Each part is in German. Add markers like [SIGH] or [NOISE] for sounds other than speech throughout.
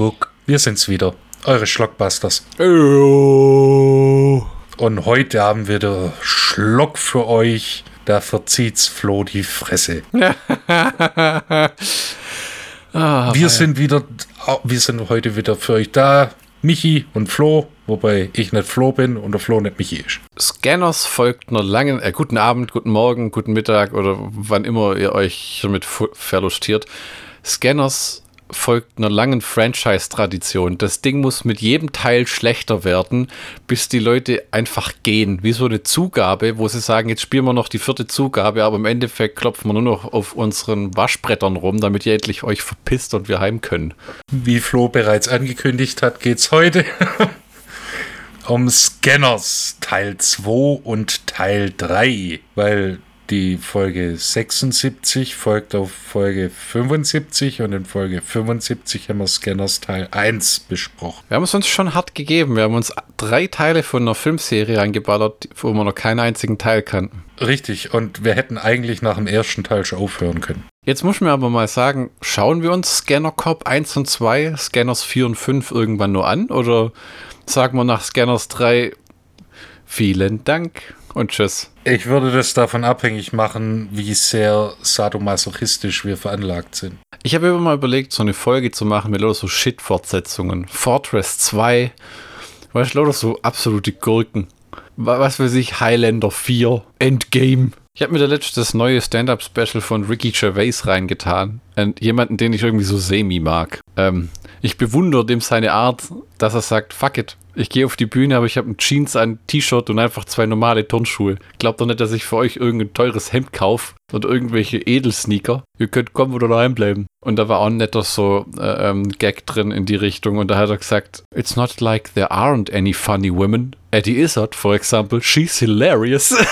Kuckuck. Wir sind's wieder. Eure Schlockbusters. Und heute haben wir den Schlock für euch. Da verzieht's Flo die Fresse. [LAUGHS] Ah, Wir sind wieder, wir sind heute wieder für euch da. Michi und Flo, wobei ich nicht Flo bin und der Flo nicht Michi ist. Scanners folgt einer langen, äh, guten Abend, guten Morgen, guten Mittag oder wann immer ihr euch damit verlustiert. Scanners folgt einer langen Franchise-Tradition. Das Ding muss mit jedem Teil schlechter werden, bis die Leute einfach gehen. Wie so eine Zugabe, wo sie sagen, jetzt spielen wir noch die vierte Zugabe, aber im Endeffekt klopfen wir nur noch auf unseren Waschbrettern rum, damit ihr endlich euch verpisst und wir heim können. Wie Flo bereits angekündigt hat, geht's heute [LAUGHS] um Scanners Teil 2 und Teil 3, weil die Folge 76 folgt auf Folge 75 und in Folge 75 haben wir Scanners Teil 1 besprochen. Wir haben es uns schon hart gegeben. Wir haben uns drei Teile von einer Filmserie angeballert, wo wir noch keinen einzigen Teil kannten. Richtig, und wir hätten eigentlich nach dem ersten Teil schon aufhören können. Jetzt muss man aber mal sagen, schauen wir uns Scanner Cop 1 und 2, Scanners 4 und 5 irgendwann nur an? Oder sagen wir nach Scanners 3 vielen Dank und tschüss? Ich würde das davon abhängig machen, wie sehr sadomasochistisch wir veranlagt sind. Ich habe immer mal überlegt, so eine Folge zu machen mit lauter so Shit-Fortsetzungen. Fortress 2, weißt du, lauter so absolute Gurken. Wa- Was weiß ich, Highlander 4, Endgame. Ich habe mir da letztes das neue Stand-Up-Special von Ricky Gervais reingetan. Und jemanden, den ich irgendwie so semi mag. Ähm, ich bewundere dem seine Art, dass er sagt, fuck it, ich gehe auf die Bühne, aber ich habe ein Jeans, ein T-Shirt und einfach zwei normale Turnschuhe. Glaubt doch nicht, dass ich für euch irgendein teures Hemd kaufe oder irgendwelche Edelsneaker. Ihr könnt kommen oder daheim bleiben. Und da war auch ein netter so äh, ähm, Gag drin in die Richtung. Und da hat er gesagt, It's not like there aren't any funny women. Eddie Izzard, for example, she's hilarious. [LAUGHS]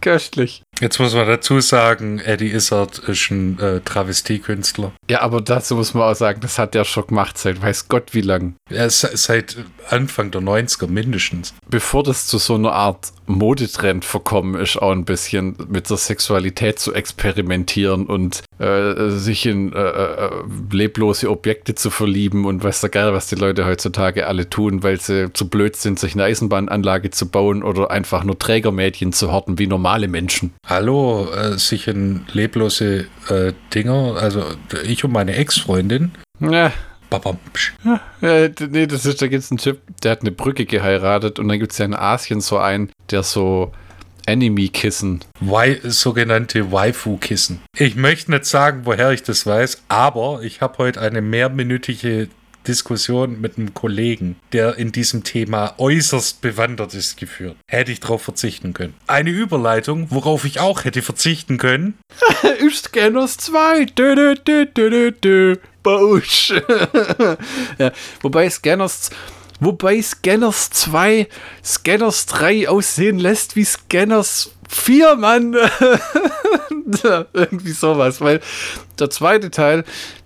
Köstlich. Jetzt muss man dazu sagen, Eddie Izzard ist ein äh, Travestiekünstler. Ja, aber dazu muss man auch sagen, das hat der schon gemacht seit weiß Gott wie lang. Er ist seit Anfang der 90er mindestens. Bevor das zu so einer Art Modetrend verkommen ist, auch ein bisschen mit der Sexualität zu experimentieren und äh, sich in äh, äh, leblose Objekte zu verlieben und weiß der Geil, was die Leute heutzutage alle tun, weil sie zu blöd sind, sich eine Eisenbahnanlage zu bauen oder einfach nur Trägermädchen zu horten wie normale Menschen. Hallo, äh, sich in leblose äh, Dinger, also ich und meine Ex-Freundin. Ja, Babam, psch. Äh, nee, das ist, da gibt's einen Typ, der hat eine Brücke geheiratet und dann gibt's ja in Asien so einen, der so Enemy-Kissen. Sogenannte Waifu-Kissen. Ich möchte nicht sagen, woher ich das weiß, aber ich habe heute eine mehrminütige Diskussion mit einem Kollegen, der in diesem Thema äußerst bewandert ist, geführt. Hätte ich darauf verzichten können. Eine Überleitung, worauf ich auch hätte verzichten können. [LAUGHS] Scanners 2. Dö, dö, dö, dö, dö, dö. Bausch. [LAUGHS] ja, wobei Scanners. Wobei Scanners 2 Scanners 3 aussehen lässt wie Scanners 4, Mann. [LAUGHS] Irgendwie sowas, weil der zweite Teil,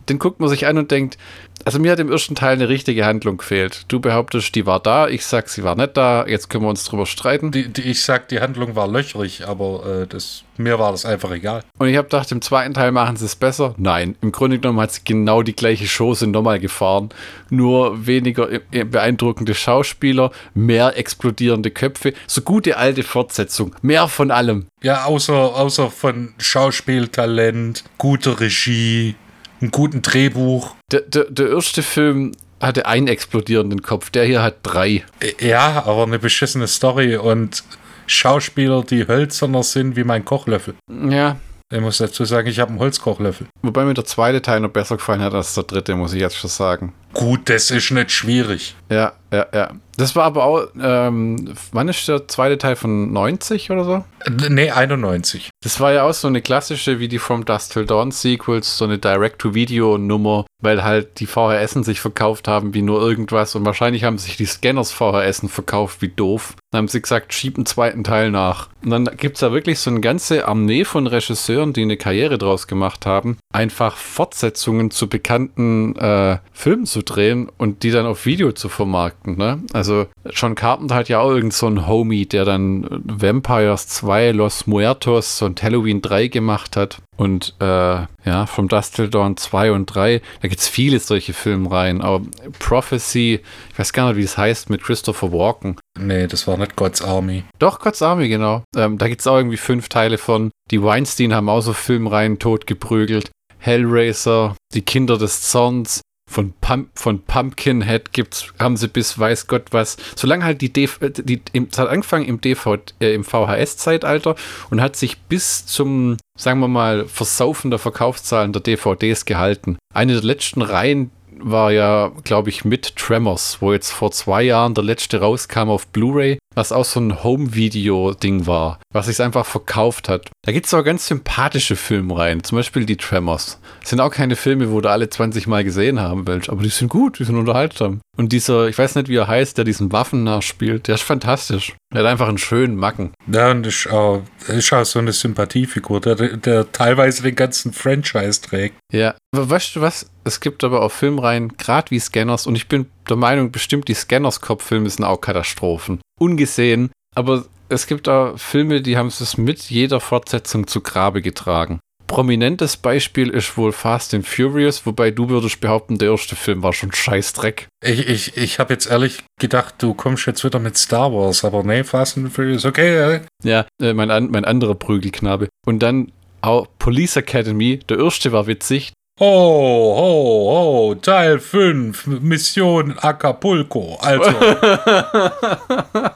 den guckt man sich an und denkt, also mir hat im ersten Teil eine richtige Handlung gefehlt. Du behauptest, die war da, ich sag, sie war nicht da, jetzt können wir uns drüber streiten. Die, die, ich sag, die Handlung war löchrig, aber äh, das, mir war das einfach egal. Und ich habe gedacht, im zweiten Teil machen sie es besser. Nein, im Grunde genommen hat sie genau die gleiche Chose nochmal gefahren. Nur weniger äh, beeindruckende Schauspieler, mehr explodierende Köpfe. So gute alte Fortsetzung. Mehr von allem. Ja, außer, außer von Schauspieltalent, guter Regie, einem guten Drehbuch. Der, der, der erste Film hatte einen explodierenden Kopf. Der hier hat drei. Ja, aber eine beschissene Story und Schauspieler, die hölzerner sind wie mein Kochlöffel. Ja. Ich muss dazu sagen, ich habe einen Holzkochlöffel. Wobei mir der zweite Teil noch besser gefallen hat als der dritte, muss ich jetzt schon sagen. Gut, das ist nicht schwierig. Ja, ja, ja. Das war aber auch, ähm, wann ist der zweite Teil von 90 oder so? Nee, 91. Das war ja auch so eine klassische, wie die From Dust Till Dawn Sequels, so eine Direct-to-Video-Nummer, weil halt die VHSen sich verkauft haben wie nur irgendwas und wahrscheinlich haben sich die Scanners VHSen verkauft wie doof. Dann haben sie gesagt, schieb einen zweiten Teil nach. Und dann gibt es da wirklich so eine ganze Armee von Regisseuren, die eine Karriere draus gemacht haben, einfach Fortsetzungen zu bekannten äh, Filmen zu zu drehen und die dann auf Video zu vermarkten. Ne? Also John Carpenter hat ja auch irgend so einen Homie, der dann Vampires 2, Los Muertos und Halloween 3 gemacht hat. Und äh, ja, From Dust Till Dawn 2 und 3, da gibt es viele solche Filmreihen. Aber Prophecy, ich weiß gar nicht, wie es heißt, mit Christopher Walken. Nee, das war nicht God's Army. Doch, God's Army, genau. Ähm, da gibt es auch irgendwie fünf Teile von. Die Weinstein haben auch so Filmreihen totgeprügelt. Hellraiser, Die Kinder des Zorns, von, Pump, von Pumpkinhead gibt's, haben sie bis weiß Gott was. Solange halt die, DV, die im, hat angefangen im, DV, äh, im VHS-Zeitalter und hat sich bis zum, sagen wir mal, Versaufen der Verkaufszahlen der DVDs gehalten. Eine der letzten Reihen, war ja, glaube ich, mit Tremors, wo jetzt vor zwei Jahren der letzte rauskam auf Blu-ray, was auch so ein Home-Video-Ding war, was sich einfach verkauft hat. Da gibt es auch ganz sympathische Filme rein, zum Beispiel die Tremors. Das sind auch keine Filme, wo du alle 20 Mal gesehen haben willst, aber die sind gut, die sind unterhaltsam. Und dieser, ich weiß nicht, wie er heißt, der diesen Waffen nachspielt, der ist fantastisch. Der hat einfach einen schönen Macken. Ja, und ist auch, ist auch so eine Sympathiefigur, der, der teilweise den ganzen Franchise trägt. Ja, weißt du was? Es gibt aber auch Filmreihen, gerade wie Scanners, und ich bin der Meinung, bestimmt die Scanners-Kopffilme sind auch Katastrophen. Ungesehen, aber es gibt auch Filme, die haben es mit jeder Fortsetzung zu Grabe getragen. Prominentes Beispiel ist wohl Fast and Furious, wobei du würdest behaupten, der erste Film war schon Scheißdreck. Ich, ich, ich habe jetzt ehrlich gedacht, du kommst jetzt wieder mit Star Wars, aber nee, Fast and Furious, okay. Ja, äh, mein, mein anderer Prügelknabe. Und dann auch Police Academy, der erste war witzig, Ho, ho, ho, Teil 5, Mission Acapulco. Also. [LAUGHS]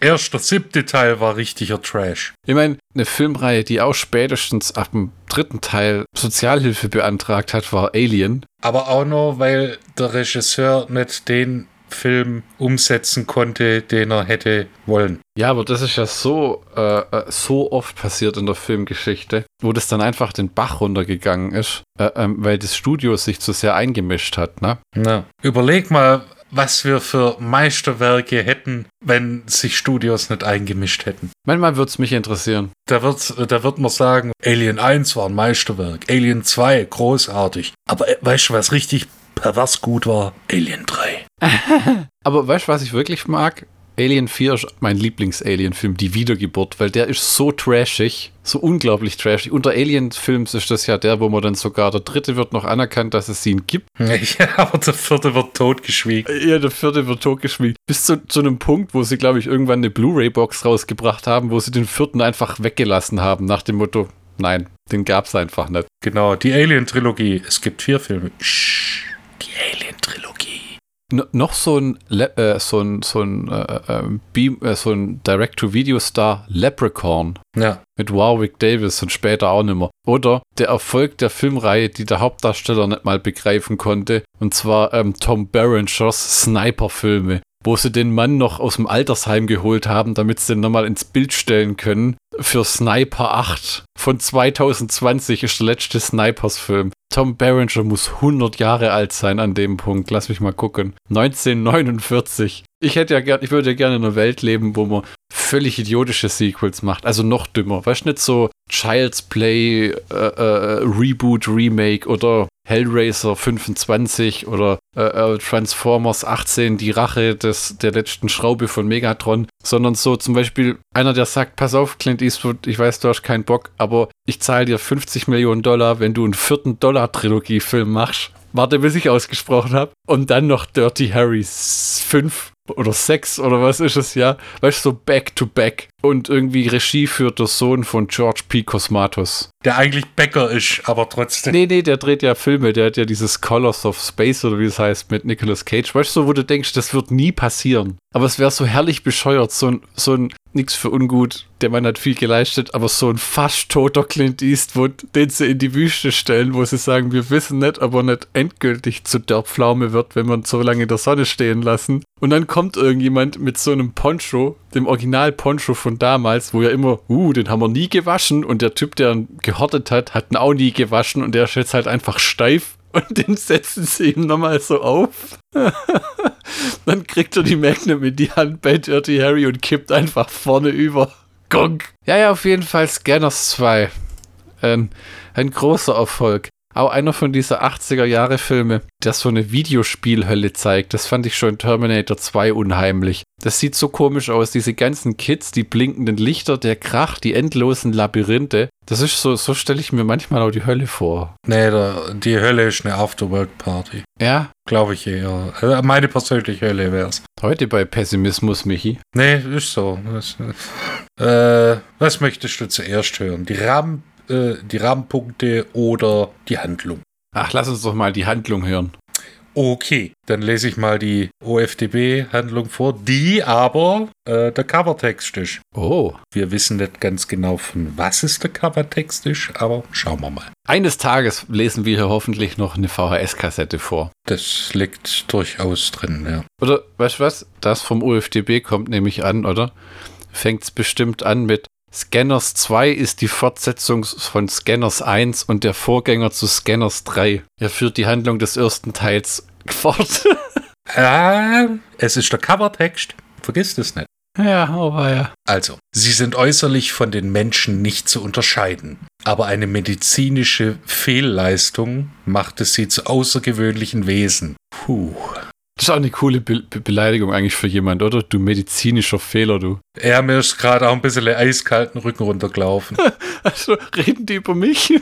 Erster, siebte Teil war richtiger Trash. Ich meine, eine Filmreihe, die auch spätestens ab dem dritten Teil Sozialhilfe beantragt hat, war Alien. Aber auch nur, weil der Regisseur nicht den Film umsetzen konnte, den er hätte wollen. Ja, aber das ist ja so, äh, äh, so oft passiert in der Filmgeschichte, wo das dann einfach den Bach runtergegangen ist, äh, äh, weil das Studio sich zu sehr eingemischt hat. Ne? Na, überleg mal, was wir für Meisterwerke hätten, wenn sich Studios nicht eingemischt hätten. Manchmal würde es mich interessieren. Da wird, da wird man sagen, Alien 1 war ein Meisterwerk, Alien 2 großartig. Aber äh, weißt du, was richtig pervers gut war? Alien 3. [LAUGHS] Aber weißt du, was ich wirklich mag? Alien 4 ist mein Lieblings-Alien-Film, Die Wiedergeburt, weil der ist so trashig, so unglaublich trashig. Unter Alien-Films ist das ja der, wo man dann sogar, der dritte wird noch anerkannt, dass es ihn gibt. [LAUGHS] Ja, aber der vierte wird totgeschwiegen. Ja, der vierte wird totgeschwiegen. Bis zu, zu einem Punkt, wo sie, glaube ich, irgendwann eine Blu-ray-Box rausgebracht haben, wo sie den vierten einfach weggelassen haben, nach dem Motto, nein, den gab es einfach nicht. Genau, die Alien-Trilogie. Es gibt vier Filme. Shh, noch so ein, äh, so ein, so ein, äh, Beam, äh, so ein Direct-to-Video-Star Leprechaun. Ja. Mit Warwick Davis und später auch nimmer. Oder der Erfolg der Filmreihe, die der Hauptdarsteller nicht mal begreifen konnte. Und zwar ähm, Tom Berengers Sniper-Filme wo sie den Mann noch aus dem Altersheim geholt haben, damit sie den nochmal ins Bild stellen können. Für Sniper 8 von 2020 ist der letzte Snipers-Film. Tom Berenger muss 100 Jahre alt sein an dem Punkt. Lass mich mal gucken. 1949. Ich hätte ja gern, ich würde ja gerne in einer Welt leben, wo man völlig idiotische Sequels macht. Also noch dümmer. Weißt du, nicht so Child's Play, äh, äh, Reboot, Remake oder Hellraiser 25 oder äh, äh, Transformers 18, die Rache des, der letzten Schraube von Megatron, sondern so zum Beispiel einer, der sagt, pass auf, Clint Eastwood, ich weiß, du hast keinen Bock, aber ich zahle dir 50 Millionen Dollar, wenn du einen vierten Dollar-Trilogie-Film machst. Warte, bis ich ausgesprochen habe. Und dann noch Dirty Harry 5 oder 6 oder was ist es, ja? Weißt du, so back to back. Und irgendwie Regie führt der Sohn von George P. Cosmatos. Der eigentlich Bäcker ist, aber trotzdem. Nee, nee, der dreht ja Filme. Der hat ja dieses Colors of Space oder wie es heißt mit Nicolas Cage. Weißt du, wo du denkst, das wird nie passieren. Aber es wäre so herrlich bescheuert, so ein, so ein nix für ungut, der Mann hat viel geleistet, aber so ein fast toter Clint Eastwood, den sie in die Wüste stellen, wo sie sagen, wir wissen nicht, ob er nicht endgültig zu der Pflaume wird, wenn wir ihn so lange in der Sonne stehen lassen. Und dann kommt irgendjemand mit so einem Poncho, dem Original-Poncho von damals, wo ja immer, uh, den haben wir nie gewaschen und der Typ, der ihn gehortet hat, hat ihn auch nie gewaschen und der ist jetzt halt einfach steif [LAUGHS] und den setzen sie ihm nochmal so auf. [LAUGHS] Dann kriegt er die Magnum in die Hand bei Dirty Harry und kippt einfach vorne über. Gong. Ja, ja, auf jeden Fall Scanners 2. Ein, ein großer Erfolg. Auch einer von dieser 80er-Jahre-Filme, der so eine Videospielhölle zeigt. Das fand ich schon in Terminator 2 unheimlich. Das sieht so komisch aus, diese ganzen Kids, die blinkenden Lichter, der Krach, die endlosen Labyrinthe. Das ist so, so stelle ich mir manchmal auch die Hölle vor. Nee, der, die Hölle ist eine Afterwork-Party. Ja, Glaube ich eher. Also meine persönliche Hölle wäre es. heute bei Pessimismus, Michi. Nee, ist so. Das, äh, was möchtest du zuerst hören? Die, Rahmen, äh, die Rahmenpunkte oder die Handlung? Ach, lass uns doch mal die Handlung hören. Okay, dann lese ich mal die OFDB-Handlung vor, die aber äh, der Covertext ist. Oh. Wir wissen nicht ganz genau, von was es der Covertext ist, aber schauen wir mal. Eines Tages lesen wir hier hoffentlich noch eine VHS-Kassette vor. Das liegt durchaus drin, ja. Oder, weißt du was? Das vom UFDB kommt nämlich an, oder? Fängt's bestimmt an mit Scanners 2 ist die Fortsetzung von Scanners 1 und der Vorgänger zu Scanners 3. Er führt die Handlung des ersten Teils [LAUGHS] fort. Äh, es ist der Covertext. Vergiss das nicht. ja, aber ja. Also, sie sind äußerlich von den Menschen nicht zu unterscheiden. Aber eine medizinische Fehlleistung machte sie zu außergewöhnlichen Wesen. Puh. Das ist auch eine coole Be Be Beleidigung eigentlich für jemand, oder? Du medizinischer Fehler, du. Er mir ist gerade auch ein bisschen eiskalten Rücken runtergelaufen. [LAUGHS] Also reden die über mich?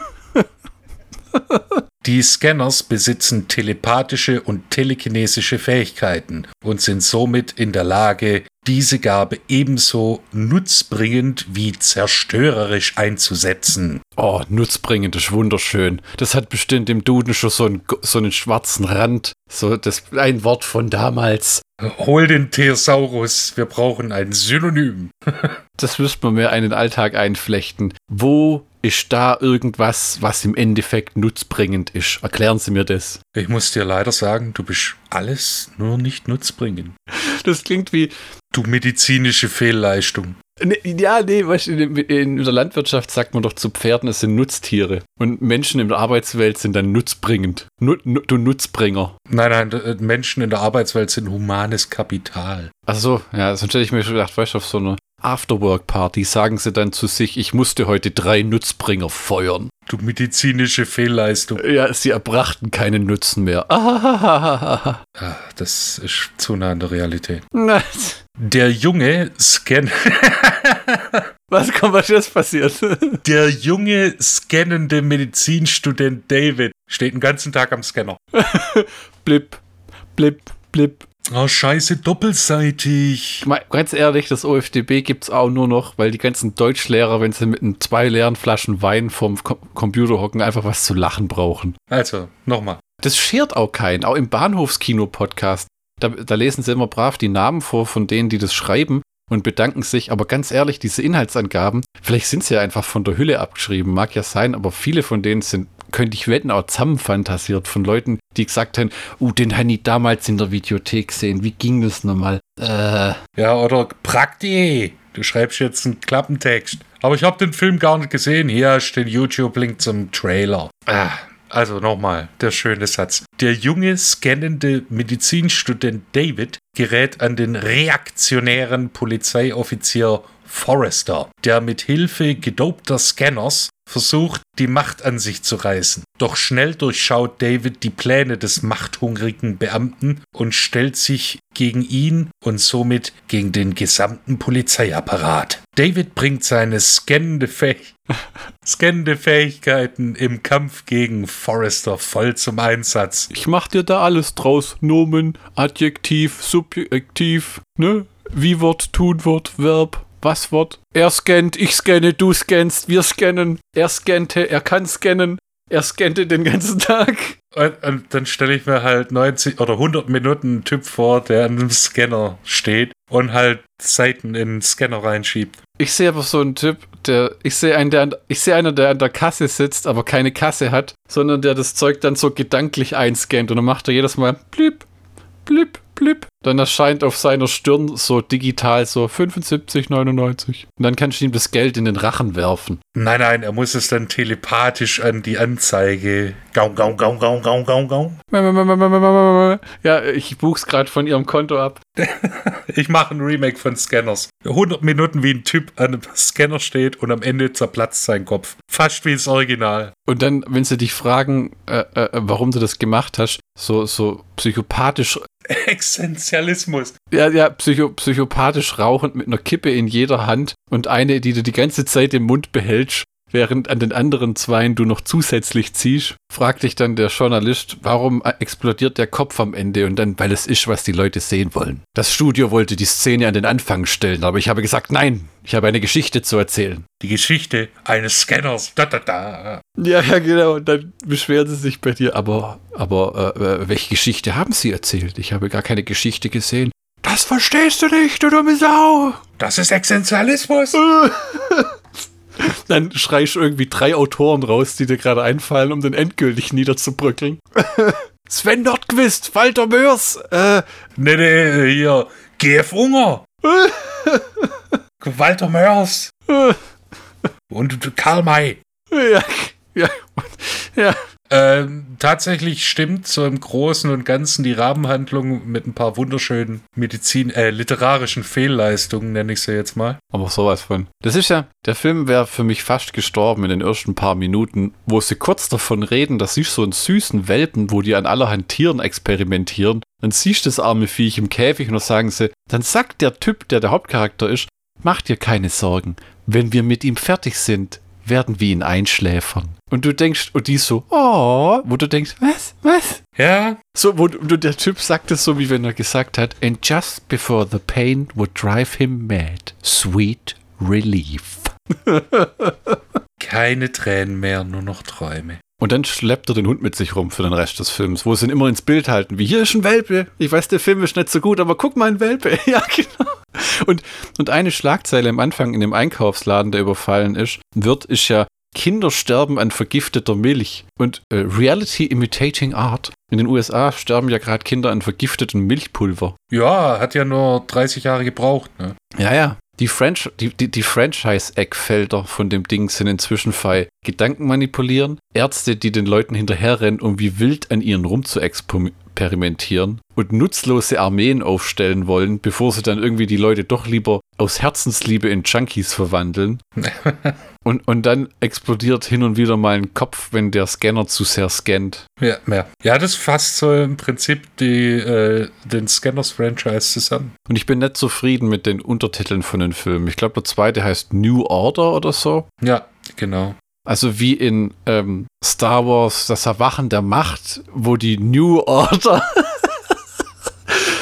[LAUGHS] Die Scanners besitzen telepathische und telekinesische Fähigkeiten und sind somit in der Lage, diese Gabe ebenso nutzbringend wie zerstörerisch einzusetzen. Oh, nutzbringend ist wunderschön. Das hat bestimmt im Duden schon so einen, so einen schwarzen Rand. So das ein Wort von damals. Hol den Thesaurus, wir brauchen ein Synonym. [LAUGHS] Das müsste man mehr in den Alltag einflechten. Wo ist da irgendwas, was im Endeffekt nutzbringend ist? Erklären Sie mir das. Ich muss dir leider sagen, du bist alles nur nicht nutzbringend. Das klingt wie. Du medizinische Fehlleistung. Ne, ja, nee, weißt du, in, in der Landwirtschaft sagt man doch zu Pferden, es sind Nutztiere. Und Menschen in der Arbeitswelt sind dann nutzbringend. Nu, nu, du Nutzbringer. Nein, nein, d- Menschen in der Arbeitswelt sind humanes Kapital. Ach so, ja, sonst hätte ich mir schon gedacht, weißt du, auf so einer Afterwork-Party sagen sie dann zu sich, ich musste heute drei Nutzbringer feuern. Du medizinische Fehlleistung. Ja, sie erbrachten keinen Nutzen mehr. Ah, das ist zu nah an der Realität. Der junge Scan [LAUGHS] Was kommt, was ist passiert? [LAUGHS] der junge scannende Medizinstudent David steht den ganzen Tag am Scanner. [LAUGHS] blip, blip, blip. Oh, scheiße, doppelseitig. Mal Ganz ehrlich, das OFDB gibt's auch nur noch, weil die ganzen Deutschlehrer, wenn sie mit ein- zwei leeren Flaschen Wein vorm Ko Computer hocken, einfach was zu lachen brauchen. Also, nochmal. Das schert auch keinen, auch im Bahnhofskino-Podcast. Da, da lesen sie immer brav die Namen vor von denen, die das schreiben und bedanken sich. Aber ganz ehrlich, diese Inhaltsangaben, vielleicht sind sie ja einfach von der Hülle abgeschrieben, mag ja sein, aber viele von denen sind, könnte ich wetten, auch zusammenfantasiert von Leuten, die gesagt haben, uh, den habe ich damals in der Videothek gesehen. Wie ging das nochmal? Äh, Ja, oder Prakti. Du schreibst jetzt einen Klappentext. Aber ich habe den Film gar nicht gesehen. Hier du den YouTube-Link zum Trailer. Ah, also nochmal, der schöne Satz. Der junge, scannende Medizinstudent David gerät an den reaktionären Polizeioffizier Forrester, der mit Hilfe gedopter Scanners versucht, die Macht an sich zu reißen. Doch schnell durchschaut David die Pläne des machthungrigen Beamten und stellt sich gegen ihn und somit gegen den gesamten Polizeiapparat. David bringt seine scannende, Fäh [LAUGHS] scannende Fähigkeiten im Kampf gegen Forrester voll zum Einsatz. ich mach dir da alles draus. Nomen, Adjektiv, Subjektiv, ne? Wie-Wort, Tunwort, Verb, Was-Wort. Er scannt, ich scanne, du scannst, wir scannen. Er scannte, er kann scannen. Er scannte den ganzen Tag. Und, und dann stelle ich mir halt 90 oder 100 Minuten einen Typ vor, der an einem Scanner steht und halt Seiten in den Scanner reinschiebt. Ich sehe aber so einen Typ, der, ich sehe einen, der, an- ich sehe einer, der an der Kasse sitzt, aber keine Kasse hat, sondern der das Zeug dann so gedanklich einscannt und dann macht er jedes Mal blip, blip, blip. Dann erscheint auf seiner Stirn so digital so 75,99. Und dann kannst du ihm das Geld in den Rachen werfen. Nein, nein, er muss es dann telepathisch an die Anzeige. Gaum, gaum, gaum, gaum, gaum, gaum, gaum. Ja, ich buch's gerade von ihrem Konto ab. [LAUGHS] Ich mache ein Remake von Scanners. 100 Minuten, wie ein Typ an einem Scanner steht und am Ende zerplatzt sein Kopf. Fast wie das Original. Und dann, wenn sie dich fragen, äh, äh, warum du das gemacht hast, so, so psychopathisch Existenzialismus. Ja, ja, psycho psychopathisch rauchend mit einer Kippe in jeder Hand und eine, die du die ganze Zeit im Mund behältst, während an den anderen zweien du noch zusätzlich ziehst, fragt dich dann der Journalist, warum explodiert der Kopf am Ende und dann, weil es ist, was die Leute sehen wollen. Das Studio wollte die Szene an den Anfang stellen, aber ich habe gesagt, nein, ich habe eine Geschichte zu erzählen. Die Geschichte eines Scanners. Da, da, da. Ja, ja, genau. Und dann beschweren sie sich bei dir. Aber, aber äh, äh welche Geschichte haben sie erzählt? Ich habe gar keine Geschichte gesehen. Das verstehst du nicht, du dumme Sau. Das ist Existenzialismus. [LAUGHS] Dann schreist du irgendwie drei Autoren raus, die dir gerade einfallen, um den endgültig niederzubrückeln. [LAUGHS] Sven Nordquist, Walter Mörs, äh. Nee, nee, hier, GF Unger. [LAUGHS] Walter Mörs. [LAUGHS] Und Karl May. Ja, ja, ja. Ähm, tatsächlich stimmt so im Großen und Ganzen die Rahmenhandlung mit ein paar wunderschönen Medizin, äh, literarischen Fehlleistungen, nenne ich sie jetzt mal. Aber sowas von. Das ist ja, der Film wäre für mich fast gestorben in den ersten paar Minuten, wo sie kurz davon reden, dass sie so einen süßen Welpen, wo die an allerhand Tieren experimentieren. Dann siehst du das arme Viech im Käfig und dann sagen sie, dann sagt der Typ, der der Hauptcharakter ist, mach dir keine Sorgen. Wenn wir mit ihm fertig sind, werden wir ihn einschläfern. Und du denkst, und die so, oh, wo du denkst, was, was? Ja. So, wo du, der Typ sagt es so, wie wenn er gesagt hat, and just before the pain would drive him mad, sweet relief. Keine Tränen mehr, nur noch Träume. Und dann schleppt er den Hund mit sich rum für den Rest des Films, wo sie ihn immer ins Bild halten, wie hier ist ein Welpe. Ich weiß, der Film ist nicht so gut, aber guck mal, ein Welpe. [LAUGHS] Ja, genau. Und, und eine Schlagzeile am Anfang in dem Einkaufsladen, der überfallen ist, wird, ist ja, Kinder sterben an vergifteter Milch. Und äh, Reality Imitating Art. In den USA sterben ja gerade Kinder an vergiftetem Milchpulver. Ja, hat ja nur 30 Jahre gebraucht, ne? Ja, ja. Die, Franch die, die, die Franchise-Eckfelder von dem Ding sind inzwischen frei. Gedanken manipulieren, Ärzte, die den Leuten hinterherrennen, um wie wild an ihnen rumzuexperimentieren und nutzlose Armeen aufstellen wollen, bevor sie dann irgendwie die Leute doch lieber aus Herzensliebe in Junkies verwandeln. [LAUGHS] und, und dann explodiert hin und wieder mal ein Kopf, wenn der Scanner zu sehr scannt. Ja, ja. ja das fasst so im Prinzip die, äh, den Scanners-Franchise zusammen. Und ich bin nicht zufrieden mit den Untertiteln von den Filmen. Ich glaube, der zweite heißt New Order oder so. Ja, genau. Also wie in ähm, Star Wars Das Erwachen der Macht, wo die New Order [LAUGHS]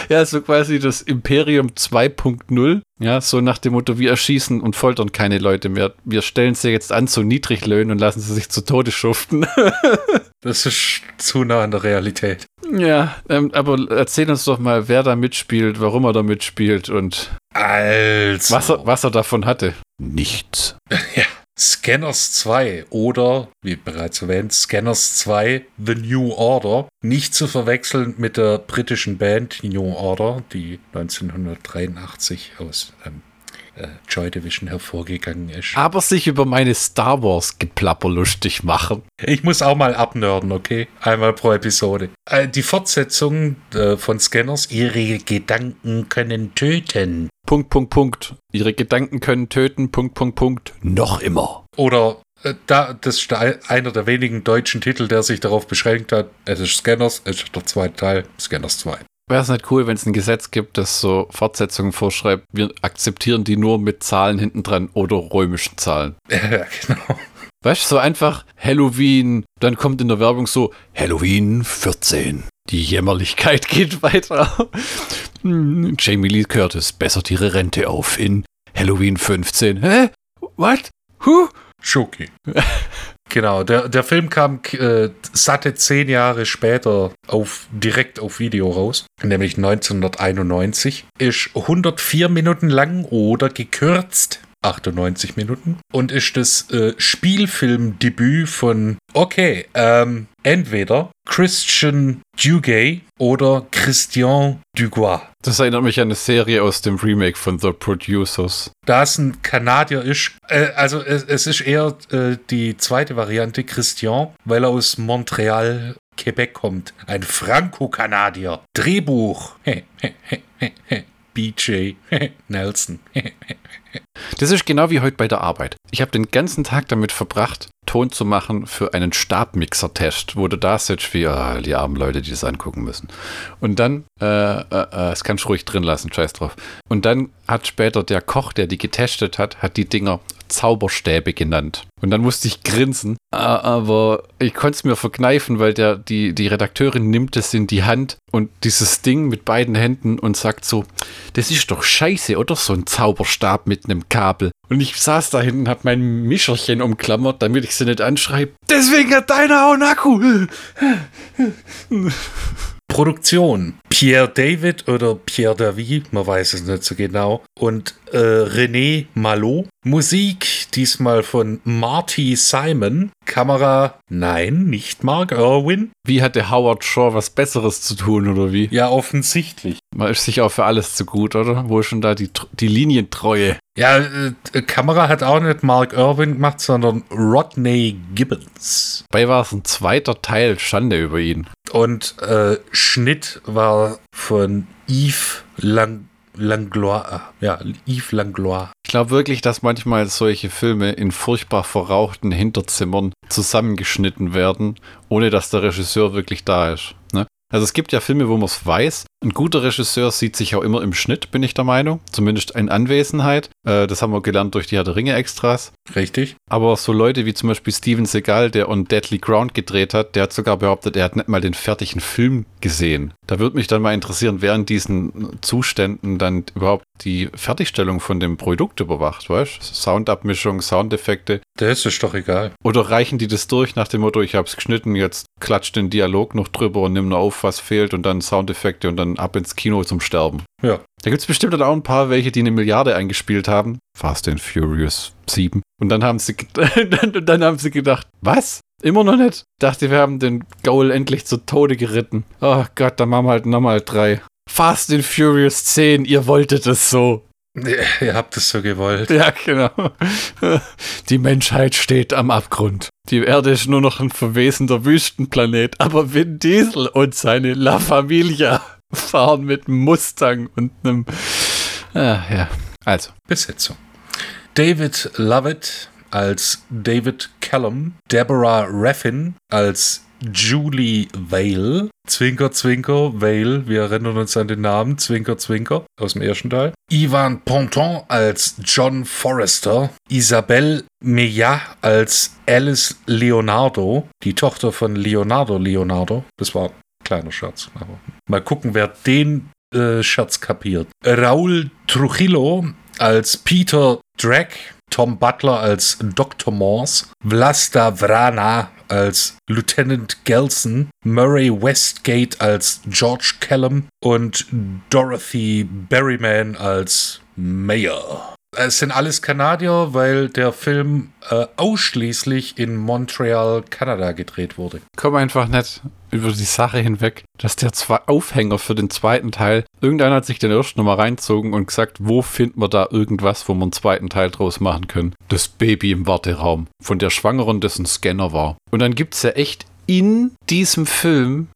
ja, so quasi das Imperium 2.0. Ja, so nach dem Motto, wir erschießen und foltern keine Leute mehr. Wir stellen sie jetzt an zu Niedriglöhnen und lassen sie sich zu Tode schuften. [LAUGHS] das ist zu nah an der Realität. Ja, ähm, aber erzähl uns doch mal, wer da mitspielt, warum er da mitspielt und also. was, er, was er davon hatte. Nichts. [LAUGHS] Ja. Scanners 2 oder, wie bereits erwähnt, Scanners 2 The New Order. Nicht zu verwechseln mit der britischen Band New Order, die 1983 aus ähm, äh, Joy Division hervorgegangen ist. Aber sich über meine Star Wars Geplapper lustig machen. Ich muss auch mal abnörden, okay? Einmal pro Episode. Äh, die Fortsetzung äh, von Scanners, ihre Gedanken können töten. Punkt, Punkt, Punkt. Ihre Gedanken können töten, Punkt, Punkt, Punkt. Noch immer. Oder äh, da, das ist einer der wenigen deutschen Titel, der sich darauf beschränkt hat. Es ist Scanners, es ist der zweite Teil, Scanners 2. Wäre es nicht cool, wenn es ein Gesetz gibt, das so Fortsetzungen vorschreibt, wir akzeptieren die nur mit Zahlen hinten dran oder römischen Zahlen. [LAUGHS] Ja, genau. Weißt du, so einfach Halloween, dann kommt in der Werbung so Halloween 14. Die Jämmerlichkeit [LAUGHS] geht weiter. Hm, Jamie Lee Curtis bessert ihre Rente auf in Halloween 15. Hä? What? Who? Schoki. [LAUGHS] genau, der, der Film kam äh, satte zehn Jahre später auf, direkt auf Video raus, nämlich 1991. Ist 104 Minuten lang oder gekürzt 98 Minuten und ist das äh, Spielfilmdebüt von, okay, ähm, entweder Christian Dugay oder Christian Dugois. Das erinnert mich an eine Serie aus dem Remake von The Producers. Da es ein Kanadier ist, äh, also es, es, ist eher äh, die zweite Variante, Christian, weil er aus Montreal, Quebec kommt. Ein Franco-Kanadier. Drehbuch. [LAUGHS] BJ [LAUGHS] Nelson. [LAUGHS] Das ist genau wie heute bei der Arbeit. Ich habe den ganzen Tag damit verbracht, Ton zu machen für einen Stabmixer-Test, wo du da sitzt wie ah, die armen Leute, die das angucken müssen. Und dann, äh, äh, äh, das kannst du ruhig drin lassen, scheiß drauf. Und dann hat später der Koch, der die getestet hat, hat die Dinger Zauberstäbe genannt. Und dann musste ich grinsen, aber ich konnte es mir verkneifen, weil der, die, die Redakteurin nimmt es in die Hand und dieses Ding mit beiden Händen und sagt so, das ist doch scheiße, oder? So ein Zauberstab mit einem Kabel. Und ich saß da hinten, hab mein Mischerchen umklammert, damit ich sie nicht anschreibe. Deswegen hat deiner auch einen Akku. [LAUGHS] Produktion. Pierre David oder Pierre David, man weiß es nicht so genau. Und äh, René Malot. Musik diesmal von Marty Simon. Kamera, nein, nicht Mark Irwin. Wie hatte Howard Shaw was Besseres zu tun oder wie? Ja, offensichtlich. Man ist sich auch für alles zu gut, oder? Wo ist schon da die, die Linientreue? Ja, äh, Kamera hat auch nicht Mark Irwin gemacht, sondern Rodney Gibbons. Dabei war es ein zweiter Teil, Schande über ihn. Und äh, Schnitt war von Yves Lang Langlois. Ja, Yves Langlois. Ich glaube wirklich, dass manchmal solche Filme in furchtbar verrauchten Hinterzimmern zusammengeschnitten werden, ohne dass der Regisseur wirklich da ist. Ne? Also es gibt ja Filme, wo man es weiß. Ein guter Regisseur sieht sich auch immer im Schnitt, bin ich der Meinung. Zumindest in Anwesenheit. Äh, das haben wir gelernt durch die Herr der Ringe Extras. Richtig. Aber so Leute wie zum Beispiel Steven Seagal, der on Deadly Ground gedreht hat, der hat sogar behauptet, er hat nicht mal den fertigen Film gesehen. Da würde mich dann mal interessieren, wer in diesen Zuständen dann überhaupt die Fertigstellung von dem Produkt überwacht, weißt du? Soundabmischung, Soundeffekte. Das ist doch egal. Oder reichen die das durch nach dem Motto, ich habe es geschnitten, jetzt klatscht den Dialog noch drüber und nimm nur auf, was fehlt und dann Soundeffekte und dann ab ins Kino zum Sterben. Ja. Da gibt es bestimmt auch ein paar welche, die eine Milliarde eingespielt haben. Fast and Furious 7. Und dann haben sie, [LAUGHS] dann, dann haben sie gedacht, was? Immer noch nicht? Dachte, wir haben den Gaul endlich zu Tode geritten. Oh Gott, dann machen wir halt nochmal drei. Fast and Furious 10, ihr wolltet es so. Ihr habt es so gewollt. Ja, genau. Die Menschheit steht am Abgrund. Die Erde ist nur noch ein verwesender Wüstenplanet, aber Vin Diesel und seine La Familia fahren mit einem Mustang und einem. Ah, ja, also. Besetzung. David Lovett als David Callum, Deborah Raffin als Julie Vale, Zwinker, Zwinker, Vale, wir erinnern uns an den Namen, Zwinker, Zwinker, aus dem ersten Teil. Ivan Ponton als John Forrester, Isabelle Meillat als Alice Leonardo, die Tochter von Leonardo Leonardo, das war kleiner Scherz, aber mal gucken, wer den äh, Scherz kapiert. Raul Trujillo als Peter Drake, Tom Butler als Dr. Morse, Vlasta Vrana als Lieutenant Gelson, Murray Westgate als George Callum und Dorothy Berryman als Mayor. Es sind alles Kanadier, weil der Film äh, ausschließlich in Montreal, Kanada gedreht wurde. Komm einfach nicht über die Sache hinweg, dass der zwei Aufhänger für den zweiten Teil, irgendeiner hat sich den ersten nochmal reinzogen und gesagt, wo finden wir da irgendwas, wo wir einen zweiten Teil draus machen können? Das Baby im Warteraum von der Schwangeren, dessen Scanner war. Und dann gibt es ja echt in diesem Film,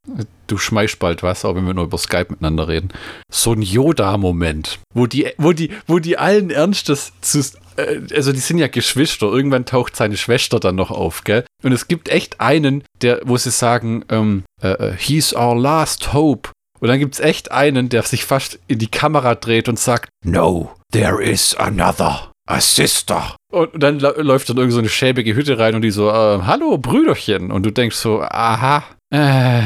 du schmeißt bald was, auch wenn wir nur über Skype miteinander reden, so ein Yoda-Moment, wo die, wo die, wo die allen Ernstes zu, äh, also die sind ja Geschwister, irgendwann taucht seine Schwester dann noch auf, gell? Und es gibt echt einen, der, wo sie sagen, ähm, äh, he's our last hope. Und dann gibt es echt einen, der sich fast in die Kamera dreht und sagt, no, there is another. A sister. Und dann läuft dann irgend so eine schäbige Hütte rein und die so, äh, hallo Brüderchen. Und du denkst so, aha, äh,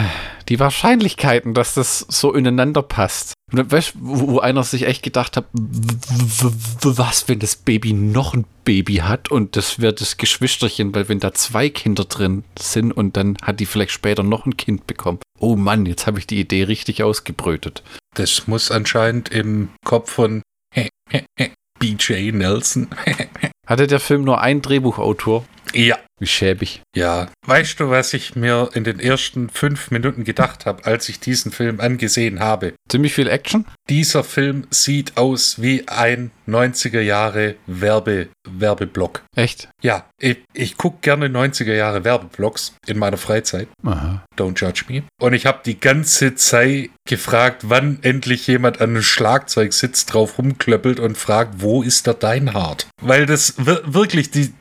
die Wahrscheinlichkeiten, dass das so ineinander passt. Und weißt, wo, wo einer sich echt gedacht hat, was, wenn das Baby noch ein Baby hat und das wird das Geschwisterchen, weil wenn da zwei Kinder drin sind und dann hat die vielleicht später noch ein Kind bekommen. Oh Mann, jetzt habe ich die Idee richtig ausgebrütet. Das muss anscheinend im Kopf von BJ Nelson. [LAUGHS] Hatte der Film nur einen Drehbuchautor? Ja. Wie schäbig. Ja. Weißt du, was ich mir in den ersten fünf Minuten gedacht habe, als ich diesen Film angesehen habe? Ziemlich viel Action? Dieser Film sieht aus wie ein 90er Jahre Werbe, Werbeblock. Echt? Ja, ich, ich gucke gerne 90er Jahre Werbeblocks in meiner Freizeit. Aha. Don't judge me. Und ich habe die ganze Zeit gefragt, wann endlich jemand an einem Schlagzeug sitzt, drauf rumklöppelt und fragt, wo ist der Deinhard? Weil das wir- wirklich, die,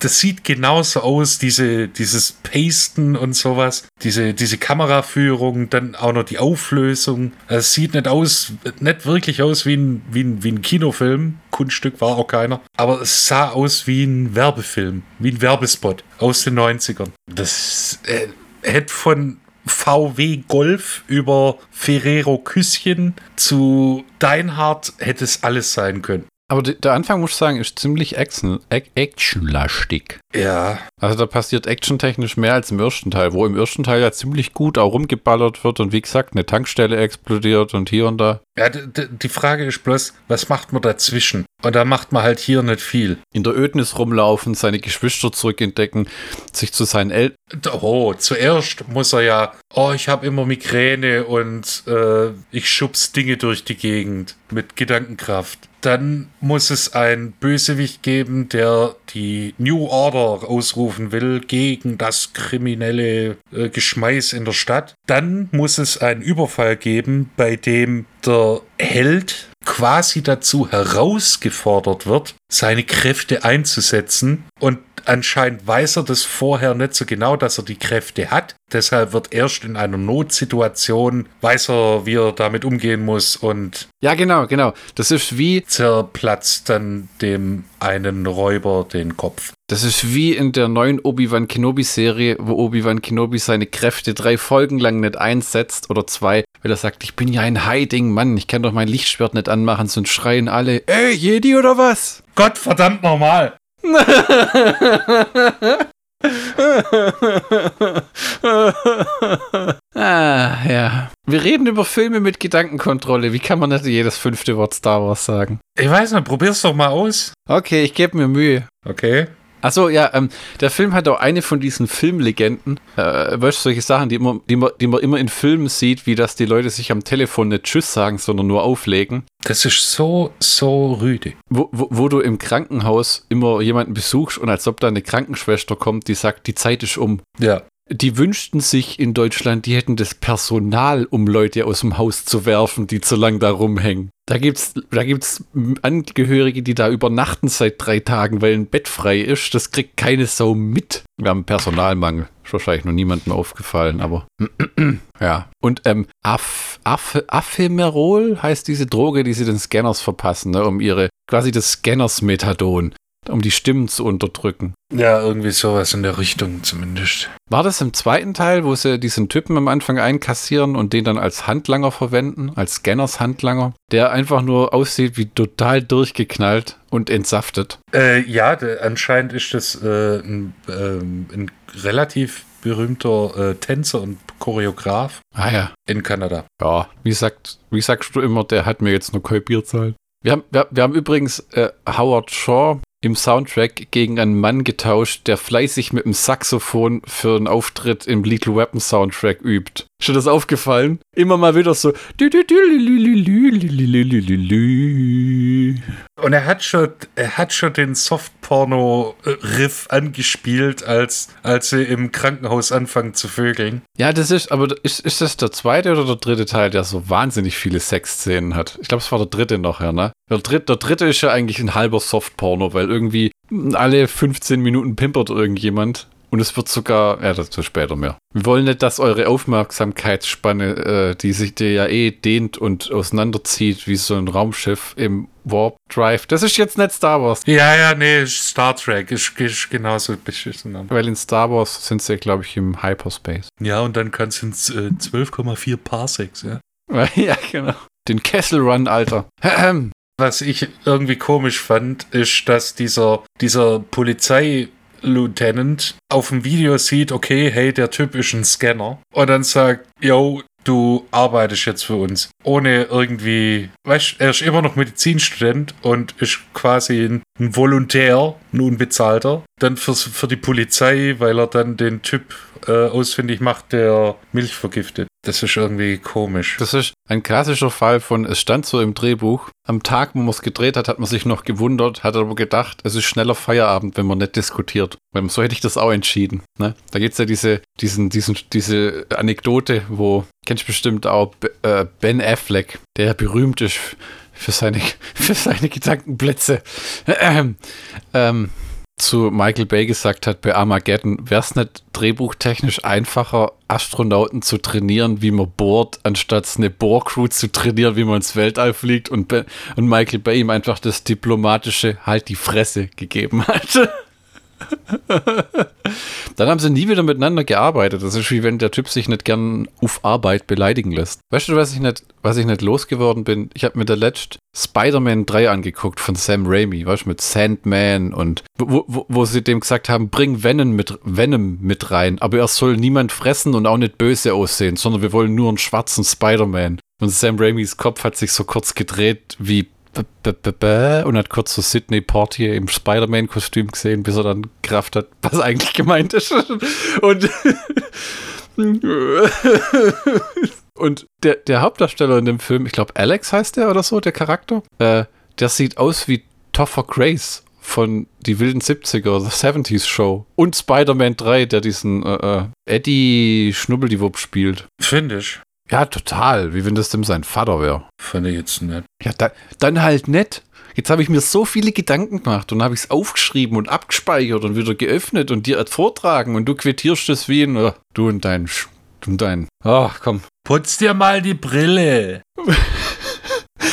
das sieht genauso aus, diese, dieses Pasten und sowas, diese, diese Kameraführung, dann auch noch die Auflösung. Es sieht nicht aus, nicht wirklich aus wie ein, wie ein, wie ein Kinofilm. Kunststück war auch keiner. Aber es sah aus wie ein Werbefilm, wie ein Werbespot aus den 90ern. Das äh, hätte von VW Golf über Ferrero Küsschen zu Deinhardt hätte es alles sein können. Aber der Anfang, muss ich sagen, ist ziemlich action- ac- actionlastig. Ja, Also da passiert actiontechnisch mehr als im ersten Teil, wo im ersten Teil ja ziemlich gut auch rumgeballert wird und wie gesagt, eine Tankstelle explodiert und hier und da. ja die Frage ist bloß, was macht man dazwischen? Und da macht man halt hier nicht viel. In der Ödnis rumlaufen, seine Geschwister zurückentdecken, sich zu seinen Eltern. Oh, zuerst muss er ja, oh, ich habe immer Migräne und äh, ich schubs Dinge durch die Gegend mit Gedankenkraft. Dann muss es ein Bösewicht geben, der die New Order ausrufen will gegen das kriminelle äh, Geschmeiß in der Stadt. Dann muss es einen Überfall geben, bei dem der Held quasi dazu herausgefordert wird, seine Kräfte einzusetzen. Und anscheinend weiß er das vorher nicht so genau, dass er die Kräfte hat. Deshalb wird erst in einer Notsituation, weiß er, wie er damit umgehen muss und Ja, genau, genau. Das ist wie, zerplatzt dann dem einen Räuber den Kopf. Das ist wie in der neuen Obi-Wan Kenobi-Serie, wo Obi-Wan Kenobi seine Kräfte drei Folgen lang nicht einsetzt oder zwei, weil er sagt, ich bin ja ein Hiding Mann, ich kann doch mein Lichtschwert nicht anmachen, sonst schreien alle, ey, Jedi oder was? Gott verdammt normal! [LAUGHS] ah, ja. Wir reden über Filme mit Gedankenkontrolle. Wie kann man nicht jedes fünfte Wort Star Wars sagen? Ich weiß nicht, probier's doch mal aus. Okay, ich gebe mir Mühe. Okay. Achso, ja, ähm, der Film hat auch eine von diesen Filmlegenden, äh, weißt du, solche Sachen, die, immer, die, man, die man immer in Filmen sieht, wie dass die Leute sich am Telefon nicht Tschüss sagen, sondern nur auflegen. Das ist so, so rüde. Wo, wo, wo du im Krankenhaus immer jemanden besuchst und als ob da eine Krankenschwester kommt, die sagt, die Zeit ist um. Ja. Die wünschten sich in Deutschland, die hätten das Personal, um Leute aus dem Haus zu werfen, die zu lang da rumhängen. Da gibt's, da gibt's Angehörige, die da übernachten seit drei Tagen, weil ein Bett frei ist. Das kriegt keine Sau mit. Wir haben Personalmangel. Ist wahrscheinlich noch niemandem aufgefallen, aber [CLEARS THROAT] ja. Und ähm, Af, Af, heißt diese Droge, die sie den Scanners verpassen, ne, um ihre, quasi das Scanners-Methadon, um die Stimmen zu unterdrücken. Ja, irgendwie sowas in der Richtung zumindest. War das im zweiten Teil, wo sie diesen Typen am Anfang einkassieren und den dann als Handlanger verwenden, als Scanners-Handlanger, der einfach nur aussieht wie total durchgeknallt und entsaftet? Äh, ja, anscheinend ist das äh, ein, ähm, ein relativ berühmter äh, Tänzer und Choreograf Ah ja. in Kanada. Ja, wie, sagt, wie sagst du immer, der hat mir jetzt nur kein Bier zahlt. Wir haben, wir, wir haben übrigens äh, Howard Shaw im Soundtrack gegen einen Mann getauscht, der fleißig mit dem Saxophon für einen Auftritt im Little Weapon Soundtrack übt. Dir das aufgefallen? Immer mal wieder so. Und er hat schon, er hat schon den Softporno-Riff angespielt, als, als sie im Krankenhaus anfangen zu vögeln. Ja, das ist, aber ist, ist das der zweite oder der dritte Teil, der so wahnsinnig viele Sexszenen hat? Ich glaube, es war der dritte noch, ja, ne? Der dritte, der dritte ist ja eigentlich ein halber Softporno, weil irgendwie alle 15 Minuten pimpert irgendjemand. Und es wird sogar, ja, dazu später mehr. Wir wollen nicht, dass eure Aufmerksamkeitsspanne, äh, die sich dir ja eh dehnt und auseinanderzieht, wie so ein Raumschiff im Warp Drive. Das ist jetzt nicht Star Wars. Ja, ja, nee, Star Trek ist, ist genauso beschissen. Weil in Star Wars sind sie, glaube ich, im Hyperspace. Ja, und dann kannst du ins äh, 12,4 Parsecs, ja. [LAUGHS] ja, genau. Den Kessel Run, Alter. [CLEARS THROAT] Was ich irgendwie komisch fand, ist, dass dieser, dieser Polizei Lieutenant auf dem Video sieht, okay, hey, der Typ ist ein Scanner. Und dann sagt, yo, du arbeitest jetzt für uns. Ohne irgendwie, weißt er ist immer noch Medizinstudent und ist quasi ein, Volontär, ein Unbezahlter. Dann für, für die Polizei, weil er dann den Typ äh, ausfindig macht, der Milch vergiftet. Das ist irgendwie komisch. Das ist ein klassischer Fall von, es stand so im Drehbuch, am Tag, wo man es gedreht hat, hat man sich noch gewundert, hat aber gedacht, es ist schneller Feierabend, wenn man nicht diskutiert. Weil so hätte ich das auch entschieden. Ne? Da gibt es ja diese, diesen, diesen, diese Anekdote, wo, kennst du bestimmt auch äh, Ben Affleck, der berühmt ist für seine, [LAUGHS] für seine Gedankenplätze. [CLEARS THROAT] Ähm, ähm, zu Michael Bay gesagt hat bei Armageddon, wäre es nicht drehbuchtechnisch einfacher, Astronauten zu trainieren, wie man bohrt, anstatt eine Bohrcrew zu trainieren, wie man ins Weltall fliegt und, und Michael Bay ihm einfach das diplomatische Halt die Fresse gegeben hat. [LAUGHS] [LAUGHS] Dann haben sie nie wieder miteinander gearbeitet. Das ist wie wenn der Typ sich nicht gern auf Arbeit beleidigen lässt. Weißt du, was ich nicht, was ich nicht losgeworden bin? Ich habe mir der letzt Spider-Man 3 angeguckt von Sam Raimi, weißt du, mit Sandman und wo, wo, wo sie dem gesagt haben, bring Venom mit, Venom mit rein, aber er soll niemand fressen und auch nicht böse aussehen, sondern wir wollen nur einen schwarzen Spider-Man. Und Sam Raimis Kopf hat sich so kurz gedreht wie und hat kurz so Sidney Portier im Spider-Man-Kostüm gesehen, bis er dann Kraft hat, was eigentlich gemeint ist. [LAUGHS] Und, [LAUGHS] und der, der Hauptdarsteller in dem Film, ich glaube Alex heißt der oder so, der Charakter, äh, der sieht aus wie Topher Grace von die wilden 70er, The 70s Show. Und Spider-Man 3, der diesen äh, äh Eddie Schnubbeldiwupp spielt. Finde ich. Ja, total. Wie wenn das dem sein Vater wäre. Fand ich jetzt nett. Ja, da, dann halt nett. Jetzt habe ich mir so viele Gedanken gemacht und habe ich es aufgeschrieben und abgespeichert und wieder geöffnet und dir vortragen und du quittierst es wie ein, oh, du und dein, Sch du und dein, ach komm. Putz dir mal die Brille.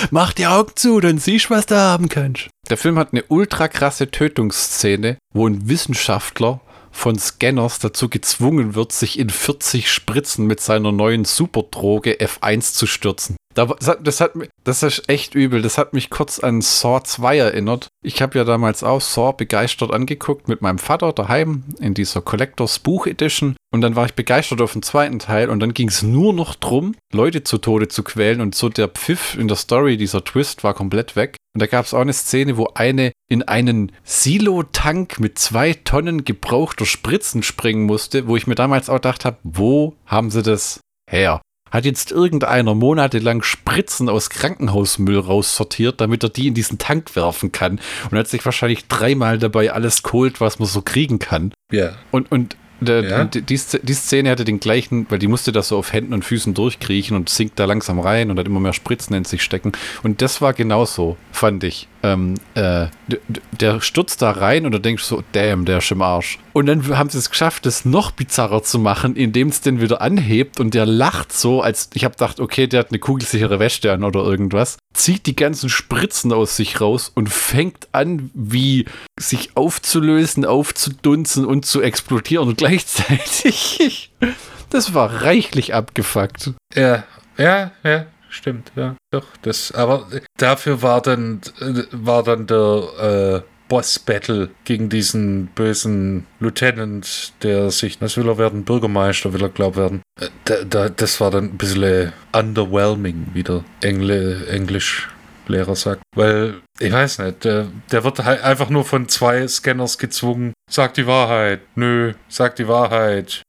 Mach die Augen zu, dann siehst du, was du haben kannst. Der Film hat eine ultra krasse Tötungsszene, wo ein Wissenschaftler von Scanners dazu gezwungen wird, sich in 40 Spritzen mit seiner neuen Superdroge F1 zu stürzen. Das, hat, das, hat, das ist echt übel. Das hat mich kurz an Saw 2 erinnert. Ich habe ja damals auch Saw begeistert angeguckt mit meinem Vater daheim in dieser Collectors Buch Edition. Und dann war ich begeistert auf den zweiten Teil und dann ging es nur noch drum, Leute zu Tode zu quälen. Und so der Pfiff in der Story, dieser Twist war komplett weg. Und da gab es auch eine Szene, wo eine in einen Silo-Tank mit zwei Tonnen gebrauchter Spritzen springen musste, wo ich mir damals auch gedacht habe, wo haben sie das her? Hat jetzt irgendeiner monatelang Spritzen aus Krankenhausmüll raussortiert, damit er die in diesen Tank werfen kann und hat sich wahrscheinlich dreimal dabei alles geholt, was man so kriegen kann. Ja. Und, und der, ja. die, die, Szene hatte den gleichen, weil die musste das so auf Händen und Füßen durchkriechen und sinkt da langsam rein und hat immer mehr Spritzen in sich stecken. Und das war genauso, fand ich. Ähm, äh, der stürzt da rein und du denkst so, damn, der ist im Arsch. Und dann haben sie es geschafft, das noch bizarrer zu machen, indem es den wieder anhebt und der lacht so, als ich habe gedacht, okay, der hat eine kugelsichere Wäsche an oder irgendwas, zieht die ganzen Spritzen aus sich raus und fängt an, wie sich aufzulösen, aufzudunzen und zu explodieren und [LAUGHS] gleichzeitig. das war reichlich abgefuckt. Ja, ja, ja stimmt, ja, doch. Das, aber dafür war dann, war dann der äh, Boss-Battle gegen diesen bösen Lieutenant, der sich, was will er werden? Bürgermeister will er, glaub werden. Äh, da, da, das war dann ein bisschen underwhelming, wie der Engl Englisch-Lehrer sagt. Weil, ich weiß nicht, der, der wird halt einfach nur von zwei Scanners gezwungen. Sag die Wahrheit. Nö, sag die Wahrheit.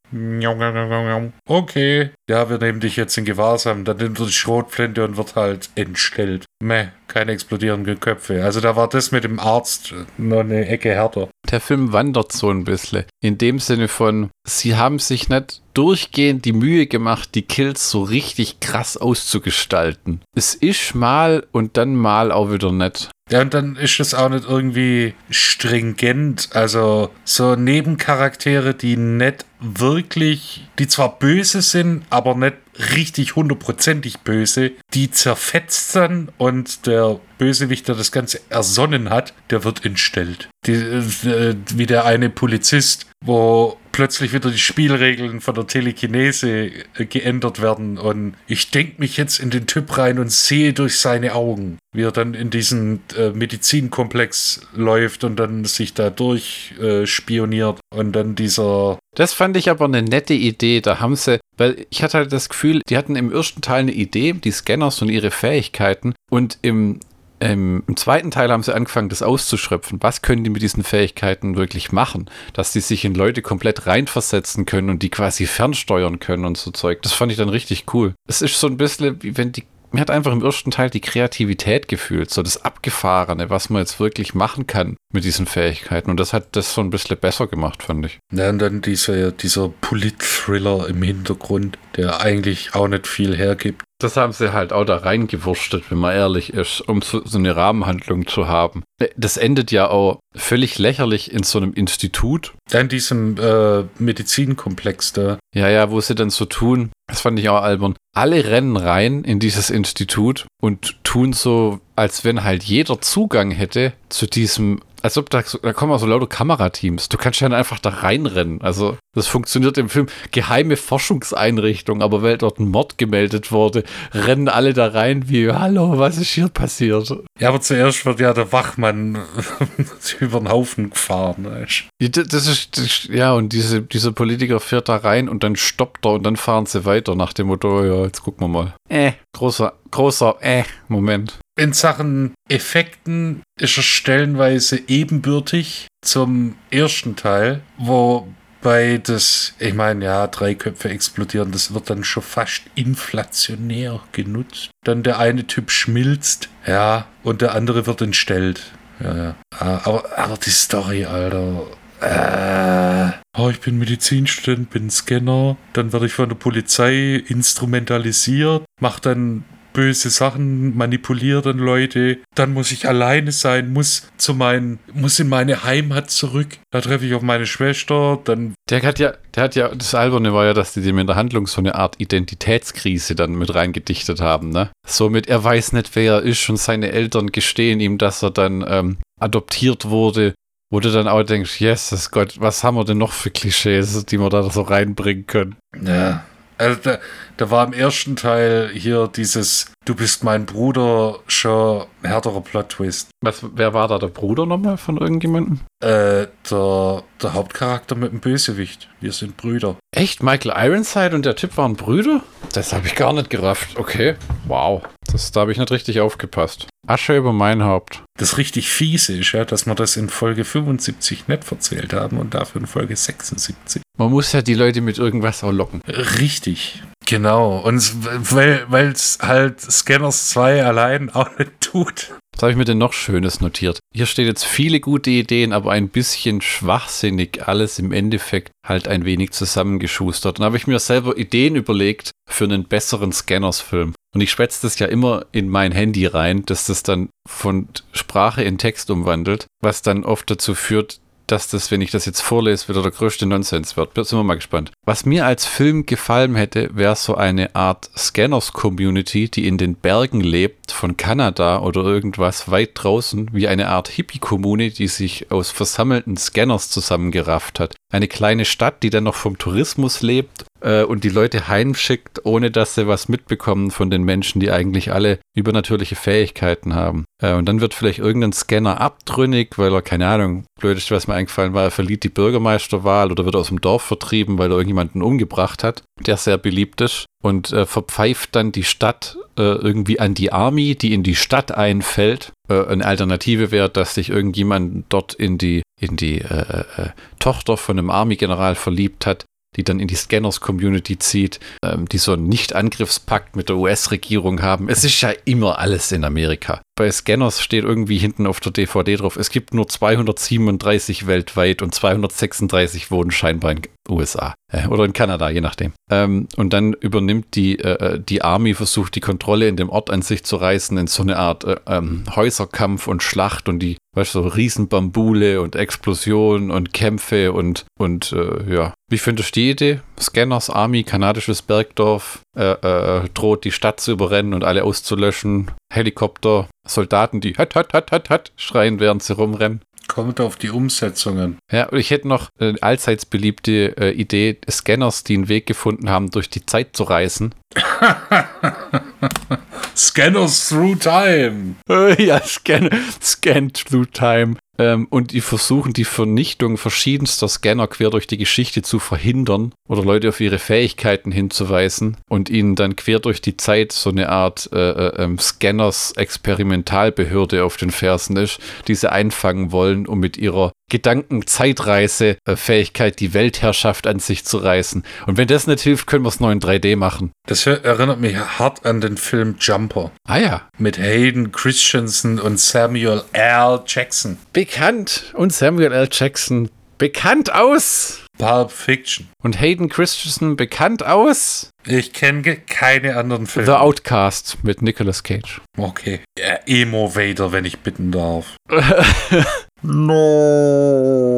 Okay. Ja, wir nehmen dich jetzt in Gewahrsam. Dann nimmt er die Schrotflinte und wird halt entstellt. Meh, keine explodierenden Köpfe. Also da war das mit dem Arzt noch eine Ecke härter. Der Film wandert so ein bisschen. In dem Sinne von, sie haben sich nicht durchgehend die Mühe gemacht, die Kills so richtig krass auszugestalten. Es ist mal und dann mal auch wieder nett. Ja, und dann ist es auch nicht irgendwie stringent. Also so Nebencharaktere, die nicht wirklich, die zwar böse sind, aber nicht richtig hundertprozentig böse, die zerfetzt dann und der Bösewicht, der das Ganze ersonnen hat, der wird entstellt. Die, äh, wie der eine Polizist, wo plötzlich wieder die Spielregeln von der Telekinese äh, geändert werden und ich denke mich jetzt in den Typ rein und sehe durch seine Augen, wie er dann in diesen äh, Medizinkomplex läuft und dann sich da durch äh, spioniert und dann dieser das fand ich aber eine nette Idee. Da haben sie, weil ich hatte halt das Gefühl, die hatten im ersten Teil eine Idee, die Scanners und ihre Fähigkeiten. Und im ähm, Im zweiten Teil haben sie angefangen, das auszuschöpfen. Was können die mit diesen Fähigkeiten wirklich machen? Dass die sich in Leute komplett reinversetzen können und die quasi fernsteuern können und so Zeug. Das fand ich dann richtig cool. Es ist so ein bisschen, wie wenn die mir hat einfach im ersten Teil die Kreativität gefühlt, so das Abgefahrene, was man jetzt wirklich machen kann mit diesen Fähigkeiten. Und das hat das so ein bisschen besser gemacht, fand ich. Ja, und dann diese, dieser Polit-Thriller im Hintergrund, der eigentlich auch nicht viel hergibt. Das haben sie halt auch da reingewurstet, wenn man ehrlich ist, um so, so, eine Rahmenhandlung zu haben. Das endet ja auch völlig lächerlich in so einem Institut. In diesem äh, Medizinkomplex da. Ja, ja, wo sie dann so tun, das fand ich auch albern. Alle rennen rein in dieses Institut und tun so, als wenn halt jeder Zugang hätte zu diesem als ob da, da kommen auch so lauter Kamerateams. Du kannst ja einfach da reinrennen. Also, das funktioniert im Film. Geheime Forschungseinrichtung, aber weil dort ein Mord gemeldet wurde, rennen alle da rein wie, hallo, was ist hier passiert? Ja, aber zuerst wird ja der Wachmann [LAUGHS] über den Haufen gefahren. Weißt? Das ist, das, ja, und diese, dieser Politiker fährt da rein und dann stoppt er und dann fahren sie weiter nach dem Motto, ja, jetzt gucken wir mal. Äh, großer, großer, äh, Moment. In Sachen Effekten ist er stellenweise ebenbürtig zum ersten Teil, wobei das, ich meine, ja, drei Köpfe explodieren, das wird dann schon fast inflationär genutzt. Dann der eine Typ schmilzt, ja, und der andere wird entstellt. Ja, ja. Ah, aber, aber die Story, Alter. Äh, oh, ich bin Medizinstudent, bin Scanner, dann werde ich von der Polizei instrumentalisiert, mach dann böse Sachen, manipuliert dann Leute. Dann muss ich alleine sein, muss zu meinen, muss in meine Heimat zurück. Da treffe ich auf meine Schwester. Dann. Der hat ja, der hat ja, das Alberne war ja, dass die dem in der Handlung so eine Art Identitätskrise dann mit reingedichtet haben, ne? Somit, er weiß nicht, wer er ist und seine Eltern gestehen ihm, dass er dann ähm, adoptiert wurde wo du dann auch denkst, yes, Gott, was haben wir denn noch für Klischees, die wir da so reinbringen können? Ja, also da, da war im ersten Teil hier dieses Du bist mein Bruder schon härterer Plot-Twist. Was, wer war da der Bruder nochmal von irgendjemandem? Äh, der, der Hauptcharakter mit dem Bösewicht. Wir sind Brüder. Echt? Michael Ironside und der Typ waren Brüder? Das habe ich gar nicht gerafft. Okay. Wow. Das, da habe ich nicht richtig aufgepasst. Asche über mein Haupt. Das richtig fiese ist, ja, dass wir das in Folge 75 nicht verzählt haben und dafür in Folge 76. Man muss ja die Leute mit irgendwas auch locken. Richtig. Genau. Und weil es halt Scanners 2 allein auch nicht tut. Was habe ich mir denn noch Schönes notiert? Hier steht jetzt viele gute Ideen, aber ein bisschen schwachsinnig. Alles im Endeffekt halt ein wenig zusammengeschustert. Dann habe ich mir selber Ideen überlegt für einen besseren Scanners-Film. Und ich schwätze das ja immer in mein Handy rein, dass das dann von Sprache in Text umwandelt, was dann oft dazu führt, dass das, wenn ich das jetzt vorlese, wieder der größte Nonsens wird. Sind wir mal gespannt. Was mir als Film gefallen hätte, wäre so eine Art Scanners-Community, die in den Bergen lebt, von Kanada oder irgendwas weit draußen, wie eine Art Hippie-Kommune, die sich aus versammelten Scanners zusammengerafft hat. Eine kleine Stadt, die dann noch vom Tourismus lebt äh, und die Leute heimschickt, ohne dass sie was mitbekommen von den Menschen, die eigentlich alle übernatürliche Fähigkeiten haben. Äh, und dann wird vielleicht irgendein Scanner abtrünnig, weil er, keine Ahnung, blödeste, was mir eingefallen war, er verliert die Bürgermeisterwahl oder wird aus dem Dorf vertrieben, weil er irgendjemanden umgebracht hat, der sehr beliebt ist und äh, verpfeift dann die Stadt äh, irgendwie an die Army, die in die Stadt einfällt. Äh, eine Alternative wäre, dass sich irgendjemand dort in die in die äh, äh, Tochter von einem Army-General verliebt hat, die dann in die Scanners-Community zieht, ähm, die so einen Nicht-Angriffspakt mit der US-Regierung haben. Es ist ja immer alles in Amerika. Bei Scanners steht irgendwie hinten auf der DVD drauf, es gibt nur 237 weltweit und 236 wohnen scheinbar in USA äh, oder in Kanada, je nachdem. Ähm, und dann übernimmt die, äh, äh, die Army, versucht die Kontrolle in dem Ort an sich zu reißen, in so eine Art äh, ähm, Häuserkampf und Schlacht und die, weißt du, so Riesenbambule und Explosionen und Kämpfe und, und äh, ja. Wie findest du die Idee? Scanners, Army, kanadisches Bergdorf, äh, äh, droht die Stadt zu überrennen und alle auszulöschen. Helikopter, Soldaten, die hat, hat, hat, hat, hat schreien, während sie rumrennen. kommt auf die Umsetzungen. Ja, und ich hätte noch eine allseits beliebte äh, Idee, Scanners, die einen Weg gefunden haben, durch die Zeit zu reisen. [LAUGHS] [LAUGHS] Scanners through time. ja, scan, scan through time. Ähm, und die versuchen die Vernichtung verschiedenster Scanner quer durch die Geschichte zu verhindern oder Leute auf ihre Fähigkeiten hinzuweisen und ihnen dann quer durch die Zeit so eine Art äh, äh, ähm, Scanners-Experimentalbehörde auf den Fersen ist, die sie einfangen wollen, um mit ihrer Gedanken-Zeitreise-Fähigkeit die Weltherrschaft an sich zu reißen. Und wenn das nicht hilft, können wir es neu in 3D machen. Das erinnert mich hart an den Film Jumper. Ah ja. Mit Hayden Christensen und Samuel L. Jackson. Bekannt. Und Samuel L. Jackson bekannt aus. Pulp Fiction. Und Hayden Christensen bekannt aus. Ich kenne keine anderen Filme. The Outcast mit Nicolas Cage. Okay. Ja, Emo Vader, wenn ich bitten darf. [LAUGHS] no.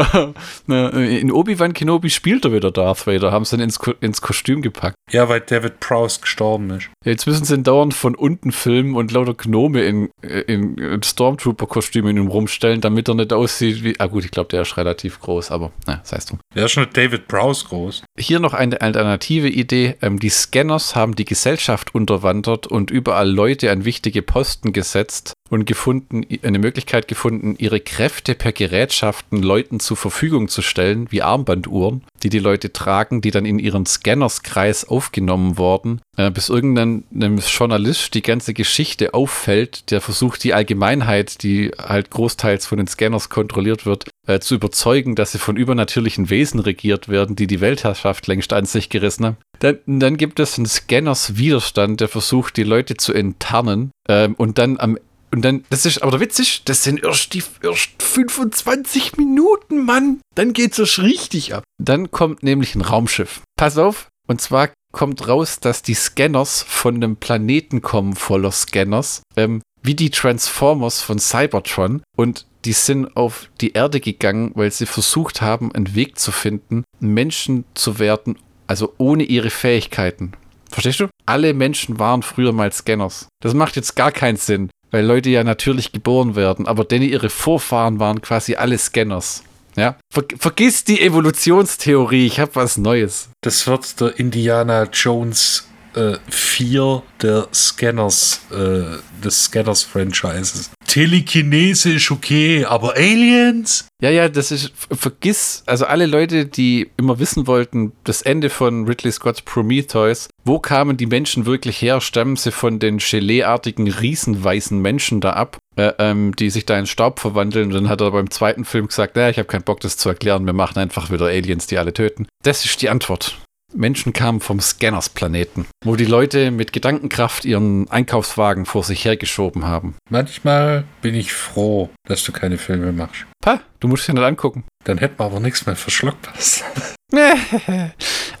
[LAUGHS] In Obi-Wan Kenobi spielt er wieder Darth Vader, haben sie ihn ins, Ko ins Kostüm gepackt. Ja, weil David Prowse gestorben ist. Jetzt müssen sie ihn dauernd von unten filmen und lauter Gnome in, in, in Stormtrooper-Kostümen rumstellen, damit er nicht aussieht wie. Ah, gut, ich glaube, der ist relativ groß, aber na, das heißt du. Der ist schon David Prowse groß. Hier noch eine alternative Idee. Ähm, die Scanners haben die Gesellschaft unterwandert und überall Leute an wichtige Posten gesetzt und gefunden, eine Möglichkeit gefunden, ihre Kräfte per Gerätschaften Leuten zur Verfügung zu stellen, wie Armbanduhren, die die Leute tragen, die dann in ihren Scannerskreis aufgenommen wurden, äh, bis irgendein Journalist die ganze Geschichte auffällt, der versucht, die Allgemeinheit, die halt großteils von den Scanners kontrolliert wird, äh, zu überzeugen, dass sie von übernatürlichen Wesen regiert werden, die die Weltherrschaft längst an sich gerissen haben. Dann, dann gibt es einen Scanners Widerstand, der versucht, die Leute zu enttarnen ähm, und dann am und dann, das ist aber witzig, das sind erst die erst 25 Minuten, Mann. Dann geht's erst richtig ab. Dann kommt nämlich ein Raumschiff. Pass auf, und zwar kommt raus, dass die Scanners von einem Planeten kommen voller Scanners, ähm, wie die Transformers von Cybertron. Und die sind auf die Erde gegangen, weil sie versucht haben, einen Weg zu finden, Menschen zu werden, also ohne ihre Fähigkeiten. Verstehst du? Alle Menschen waren früher mal Scanners. Das macht jetzt gar keinen Sinn weil Leute ja natürlich geboren werden, aber denn ihre Vorfahren waren quasi alle Scanners. Ja, Ver vergiss die Evolutionstheorie, ich habe was Neues. Das wird der Indiana Jones äh, 4 der Scanners, äh, des Scanners-Franchises. Telekinese ist okay, aber Aliens? Ja, ja, das ist, vergiss, also alle Leute, die immer wissen wollten, das Ende von Ridley Scott's Prometheus, wo kamen die Menschen wirklich her? Stammen sie von den Geleeartigen, riesenweißen Menschen da ab, äh, ähm, die sich da in Staub verwandeln? Und dann hat er beim zweiten Film gesagt, naja, ich habe keinen Bock, das zu erklären, wir machen einfach wieder Aliens, die alle töten. Das ist die Antwort. Menschen kamen vom Scanners-Planeten, wo die Leute mit Gedankenkraft ihren Einkaufswagen vor sich hergeschoben haben. Manchmal bin ich froh, dass du keine Filme machst. Pa, du musst dich nicht angucken. Dann hätten wir aber nichts mehr für Schlockpass. [LAUGHS] [LAUGHS]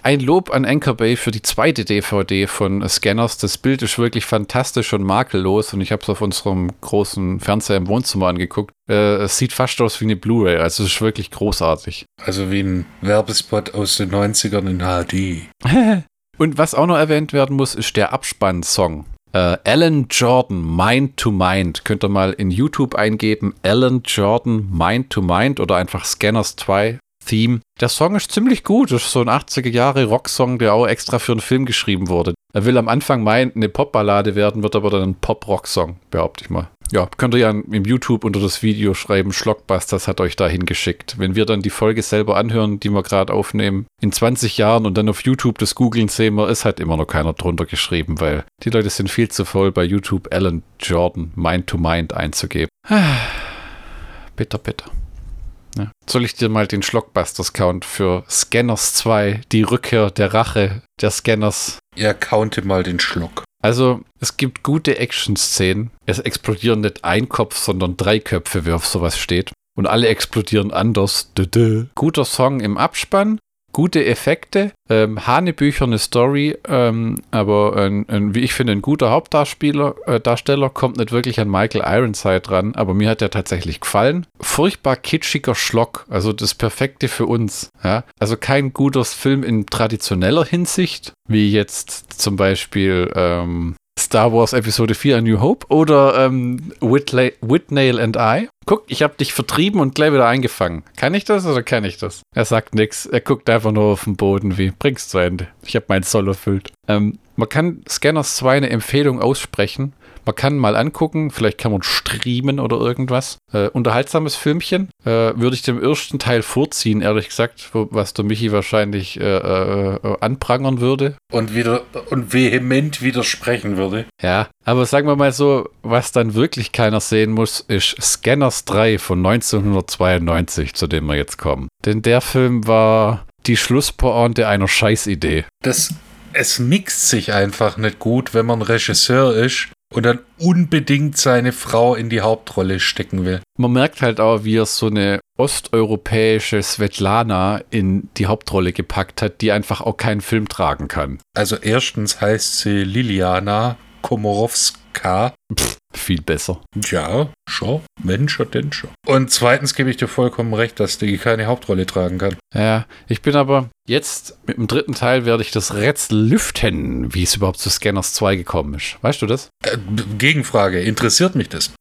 Ein Lob an Anchor Bay für die zweite DVD von Scanners. Das Bild ist wirklich fantastisch und makellos und ich habe es auf unserem großen Fernseher im Wohnzimmer angeguckt. Äh, es sieht fast aus wie eine Blu-ray, also es ist wirklich großartig. Also wie ein Werbespot aus den 90ern in HD. [LAUGHS] und was auch noch erwähnt werden muss, ist der Abspann-Song. Uh, Alan Jordan, Mind to Mind. Könnt ihr mal in YouTube eingeben. Alan Jordan, Mind to Mind oder einfach Scanners 2 Theme. Der Song ist ziemlich gut. Das ist so ein 80er Jahre Rocksong, der auch extra für einen Film geschrieben wurde. Er will am Anfang meinen, eine Popballade werden, wird aber dann ein Pop-Rock-Song, behaupte ich mal. Ja, könnt ihr ja im YouTube unter das Video schreiben, Schlockbusters hat euch da hingeschickt. Wenn wir dann die Folge selber anhören, die wir gerade aufnehmen, in 20 Jahren und dann auf YouTube das googeln sehen wir, ist halt immer noch keiner drunter geschrieben, weil die Leute sind viel zu voll bei YouTube Alan Jordan Mind to Mind einzugeben. bitter, bitter. Ja. Soll ich dir mal den Schlockbusters-Count für Scanners 2, die Rückkehr der Rache der Scanners? Ja, counte mal den Schlock. Also, es gibt gute Action-Szenen. Es explodieren nicht ein Kopf, sondern drei Köpfe, wie auf sowas steht. Und alle explodieren anders. Dö Guter Song im Abspann gute Effekte, ähm, hanebücherne Story, ähm, aber ein, ein, wie ich finde, ein guter Hauptdarsteller äh, Darsteller kommt nicht wirklich an Michael Ironside ran, aber mir hat er tatsächlich gefallen. Furchtbar kitschiger Schlock, also das Perfekte für uns. Ja? Also kein guter Film in traditioneller Hinsicht, wie jetzt zum Beispiel ähm, Star Wars Episode 4 A New Hope oder ähm, Whitnail and I. Guck, ich habe dich vertrieben und gleich wieder eingefangen. Kann ich das oder kann ich das? Er sagt nichts. Er guckt einfach nur auf den Boden wie, bring's zu Ende. Ich habe meinen Soll erfüllt. Ähm, man kann Scanners 2 eine Empfehlung aussprechen. Man kann mal angucken, vielleicht kann man streamen oder irgendwas. Äh, unterhaltsames Filmchen. Äh, würde ich dem ersten Teil vorziehen, ehrlich gesagt, wo, was der Michi wahrscheinlich äh, äh, anprangern würde. Und wieder und vehement widersprechen würde. Ja, aber sagen wir mal so, was dann wirklich keiner sehen muss, ist Scanners 3 von 1992, zu dem wir jetzt kommen. Denn der Film war die Schlusspointe einer Scheißidee. Das, es mixt sich einfach nicht gut, wenn man Regisseur ist und dann unbedingt seine Frau in die Hauptrolle stecken will. Man merkt halt auch, wie er so eine osteuropäische Svetlana in die Hauptrolle gepackt hat, die einfach auch keinen Film tragen kann. Also erstens heißt sie Liliana Komorowska. Pff, viel besser. Ja, schon. Mensch, denn schon. Und zweitens gebe ich dir vollkommen recht, dass die keine Hauptrolle tragen kann. Ja, ich bin aber jetzt mit dem dritten Teil werde ich das Rätsel lüften, wie es überhaupt zu Scanners 2 gekommen ist. Weißt du das? Äh, Gegenfrage, interessiert mich das?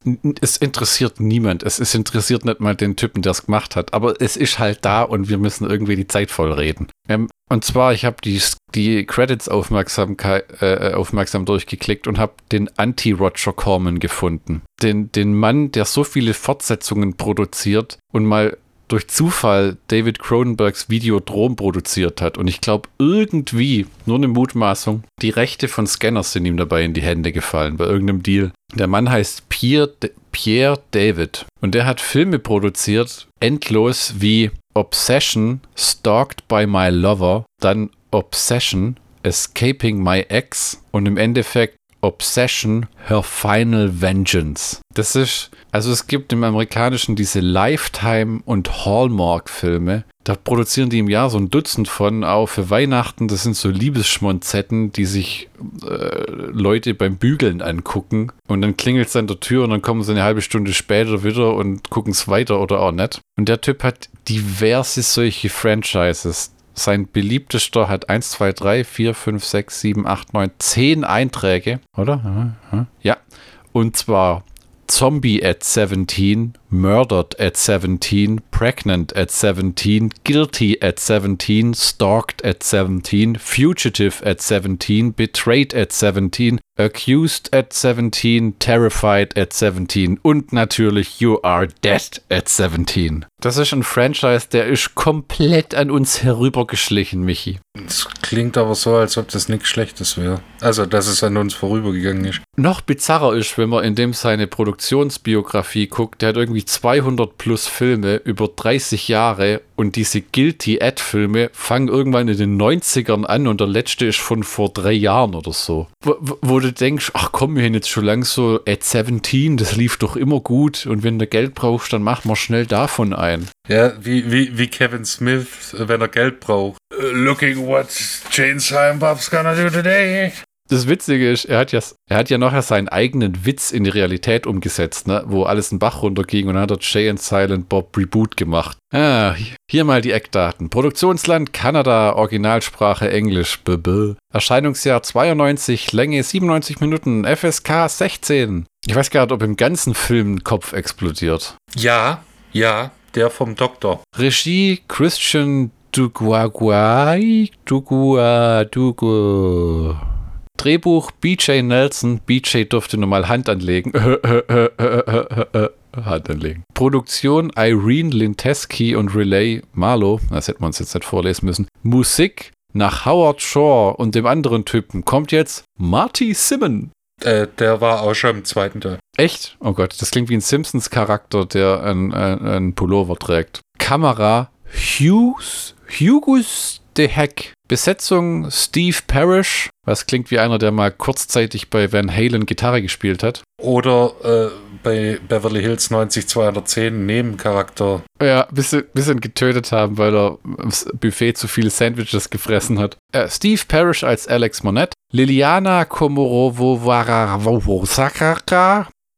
Es interessiert niemand. Es, es interessiert nicht mal den Typen, der es gemacht hat. Aber es ist halt da und wir müssen irgendwie die Zeit voll reden. Ähm, und zwar, ich habe die, die Credits aufmerksam, äh, aufmerksam durchgeklickt und habe den Anti-Roger Corman gefunden. Den, den Mann, der so viele Fortsetzungen produziert und mal durch Zufall David Cronenbergs Videodrom produziert hat. Und ich glaube, irgendwie, nur eine Mutmaßung, die Rechte von Scanners sind ihm dabei in die Hände gefallen, bei irgendeinem Deal. Der Mann heißt Pierre, Pierre David. Und der hat Filme produziert, endlos wie Obsession, Stalked by My Lover, dann Obsession, Escaping My Ex und im Endeffekt Obsession, Her Final Vengeance. Das ist, also es gibt im Amerikanischen diese Lifetime- und Hallmark-Filme. Da produzieren die im Jahr so ein Dutzend von, auch für Weihnachten. Das sind so Liebesschmonzetten, die sich äh, Leute beim Bügeln angucken. Und dann klingelt es an der Tür und dann kommen sie eine halbe Stunde später wieder und gucken es weiter oder auch nicht. Und der Typ hat diverse solche Franchises sein beliebtester hat 1, 2, 3, 4, 5, 6, 7, 8, 9, 10 Einträge, oder? Ja. Und zwar Zombie at 17, Murdered at 17, Pregnant at 17, Guilty at 17, Stalked at 17, Fugitive at 17, Betrayed at 17, Accused at 17, Terrified at 17 und natürlich You Are Dead at 17. Das ist ein Franchise, der ist komplett an uns herübergeschlichen, Michi. Es klingt aber so, als ob das nichts Schlechtes wäre. Also, dass es an uns vorübergegangen ist. Noch bizarrer ist, wenn man in dem seine Produktionsbiografie guckt, der hat irgendwie 200 plus Filme über 30 Jahre und diese Guilty Ad-Filme fangen irgendwann in den 90ern an und der letzte ist von vor drei Jahren oder so. Wo, wo du denkst, ach komm, wir haben jetzt schon lang so Ad 17, das lief doch immer gut und wenn du Geld brauchst, dann mach mal schnell davon ein. Ja, wie, wie, wie Kevin Smith, wenn er Geld braucht. Looking what Jane Bob's gonna do today. Das Witzige ist, er hat ja, er hat ja nachher seinen eigenen Witz in die Realität umgesetzt, ne? wo alles einen Bach runterging und dann hat er Jay and Silent Bob Reboot gemacht. Ah, hier mal die Eckdaten. Produktionsland Kanada, Originalsprache Englisch. Bebe. Erscheinungsjahr 92, Länge 97 Minuten, FSK 16. Ich weiß gar nicht, ob im ganzen Film ein Kopf explodiert. Ja, ja, der vom Doktor. Regie Christian Duguaguay, Dugua, Dugu. Drehbuch BJ Nelson. BJ durfte nur mal Hand anlegen. [LAUGHS] Hand anlegen. Produktion Irene Linteski und Relay Marlow. Das hätte man uns jetzt nicht vorlesen müssen. Musik nach Howard Shaw und dem anderen Typen kommt jetzt Marty Simon. Äh, der war auch schon im zweiten Teil. Echt? Oh Gott, das klingt wie ein Simpsons-Charakter, der einen Pullover trägt. Kamera Hughes, Hugus de Heck. Besetzung Steve Parrish, was klingt wie einer, der mal kurzzeitig bei Van Halen Gitarre gespielt hat. Oder äh, bei Beverly Hills 90210 Nebencharakter. Ja, bisschen, bisschen getötet haben, weil er im Buffet zu viele Sandwiches gefressen hat. Äh, Steve Parrish als Alex Monette. Liliana Komorovo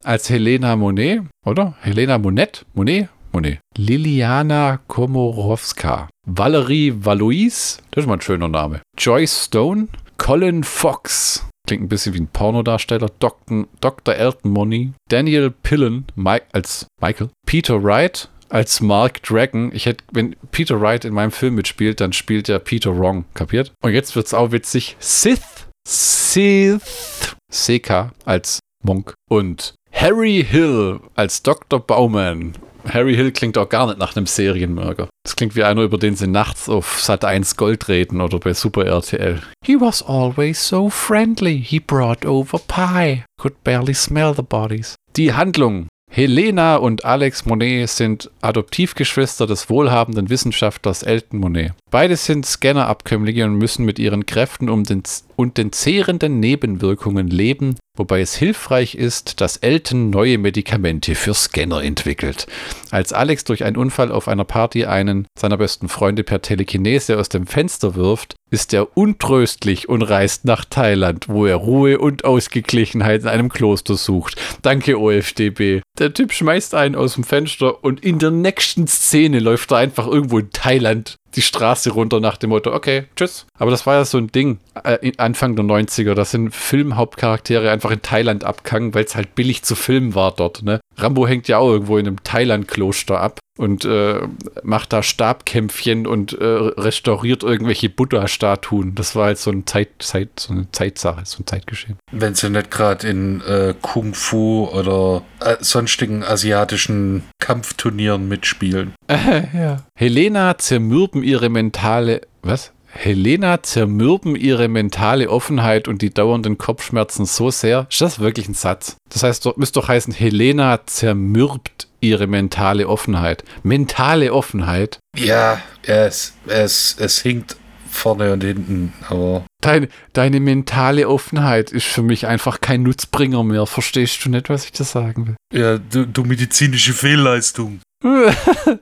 als Helena Monet, oder? Helena Monet? Monet? Monet. Liliana Komorowska. Valerie Valois, das ist mal ein schöner Name. Joyce Stone. Colin Fox. klingt ein bisschen wie ein Pornodarsteller, Dr. Dr. Elton Money, Daniel Pillen Mike, als Michael, Peter Wright als Mark Dragon. Ich hätte, wenn Peter Wright in meinem Film mitspielt, dann spielt er Peter Wrong, kapiert? Und jetzt wird's auch witzig. Sith, Sith, Seka als Monk und Harry Hill als Dr. Bauman. Harry Hill klingt auch gar nicht nach einem Serienmörder. Das klingt wie einer, über den sie nachts auf Sat 1 Gold reden oder bei Super RTL. He was always so friendly. He brought over pie. Could barely smell the bodies. Die Handlung. Helena und Alex Monet sind Adoptivgeschwister des wohlhabenden Wissenschaftlers Elton Monet. Beide sind Scanner-Abkömmlinge und müssen mit ihren Kräften um den, und den zehrenden Nebenwirkungen leben, wobei es hilfreich ist, dass Elton neue Medikamente für Scanner entwickelt. Als Alex durch einen Unfall auf einer Party einen seiner besten Freunde per Telekinese aus dem Fenster wirft, ist er untröstlich und reist nach Thailand, wo er Ruhe und Ausgeglichenheit in einem Kloster sucht. Danke, OFDB. Der Typ schmeißt einen aus dem Fenster und in der nächsten Szene läuft er einfach irgendwo in Thailand die Straße runter nach dem Motto, okay, tschüss. Aber das war ja so ein Ding, äh, Anfang der 90er, da sind Filmhauptcharaktere einfach in Thailand abgegangen, weil es halt billig zu filmen war dort. Ne? Rambo hängt ja auch irgendwo in einem Thailand-Kloster ab und äh, macht da Stabkämpfchen und äh, restauriert irgendwelche Buddha-Statuen. Das war halt so, ein Zeit, Zeit, so eine Zeitsache, so ein Zeitgeschehen. Wenn sie nicht gerade in äh, Kung Fu oder äh, sonstigen asiatischen Kampfturnieren mitspielen. [LAUGHS] ja. Helena zermürben ihre mentale. Was? Helena zermürben ihre mentale Offenheit und die dauernden Kopfschmerzen so sehr. Ist das wirklich ein Satz? Das heißt, dort müsste doch heißen, Helena zermürbt ihre mentale Offenheit. Mentale Offenheit? Ja, es, es, es hinkt vorne und hinten, aber. Deine, deine mentale Offenheit ist für mich einfach kein Nutzbringer mehr. Verstehst du nicht, was ich da sagen will? Ja, du, du medizinische Fehlleistung. [LAUGHS]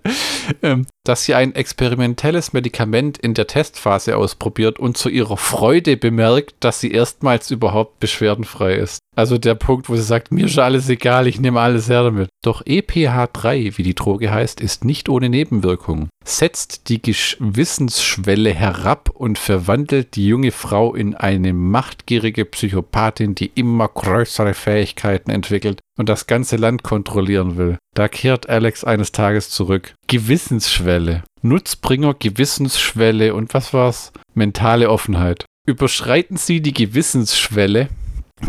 Ähm, dass sie ein experimentelles Medikament in der Testphase ausprobiert und zu ihrer Freude bemerkt, dass sie erstmals überhaupt beschwerdenfrei ist. Also der Punkt, wo sie sagt, mir ist alles egal, ich nehme alles her damit. Doch EPH3, wie die Droge heißt, ist nicht ohne Nebenwirkungen. Setzt die Gewissensschwelle herab und verwandelt die junge Frau in eine machtgierige Psychopathin, die immer größere Fähigkeiten entwickelt und das ganze Land kontrollieren will. Da kehrt Alex eines Tages zurück. Gewissensschwelle. Nutzbringer, Gewissensschwelle und was war's? Mentale Offenheit. Überschreiten Sie die Gewissensschwelle,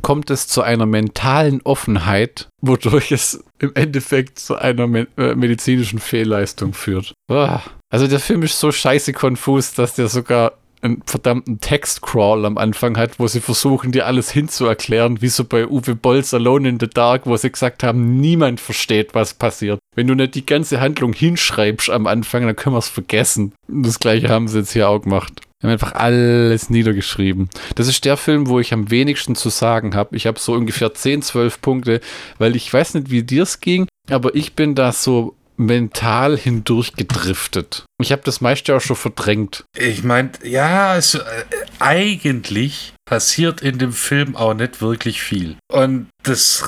kommt es zu einer mentalen Offenheit, wodurch es im Endeffekt zu einer me äh, medizinischen Fehlleistung führt. Ah. Also der Film ist so scheiße konfus, dass der sogar einen verdammten Textcrawl am Anfang hat, wo sie versuchen, dir alles hinzuerklären, wie so bei Uwe Bolls Alone in the Dark, wo sie gesagt haben, niemand versteht, was passiert. Wenn du nicht die ganze Handlung hinschreibst am Anfang, dann können wir es vergessen. Das gleiche haben sie jetzt hier auch gemacht. Wir haben einfach alles niedergeschrieben. Das ist der Film, wo ich am wenigsten zu sagen habe. Ich habe so ungefähr 10, 12 Punkte, weil ich weiß nicht, wie dir es ging, aber ich bin da so mental hindurch gedriftet. Ich habe das meiste auch schon verdrängt. Ich meine, ja, also, äh, eigentlich passiert in dem Film auch nicht wirklich viel. Und das,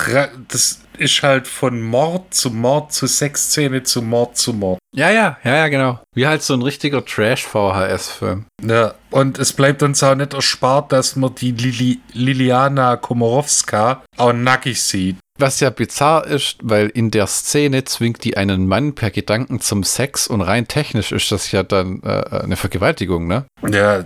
das ist halt von Mord zu Mord zu Sexszene zu Mord zu Mord. Ja, ja, ja, ja, genau. Wie halt so ein richtiger Trash-VHS-Film. Ja, und es bleibt uns auch nicht erspart, dass man die Lili Liliana Komorowska auch nackig sieht. Was ja bizarr ist, weil in der Szene zwingt die einen Mann per Gedanken zum Sex und rein technisch ist das ja dann äh, eine Vergewaltigung, ne? Ja,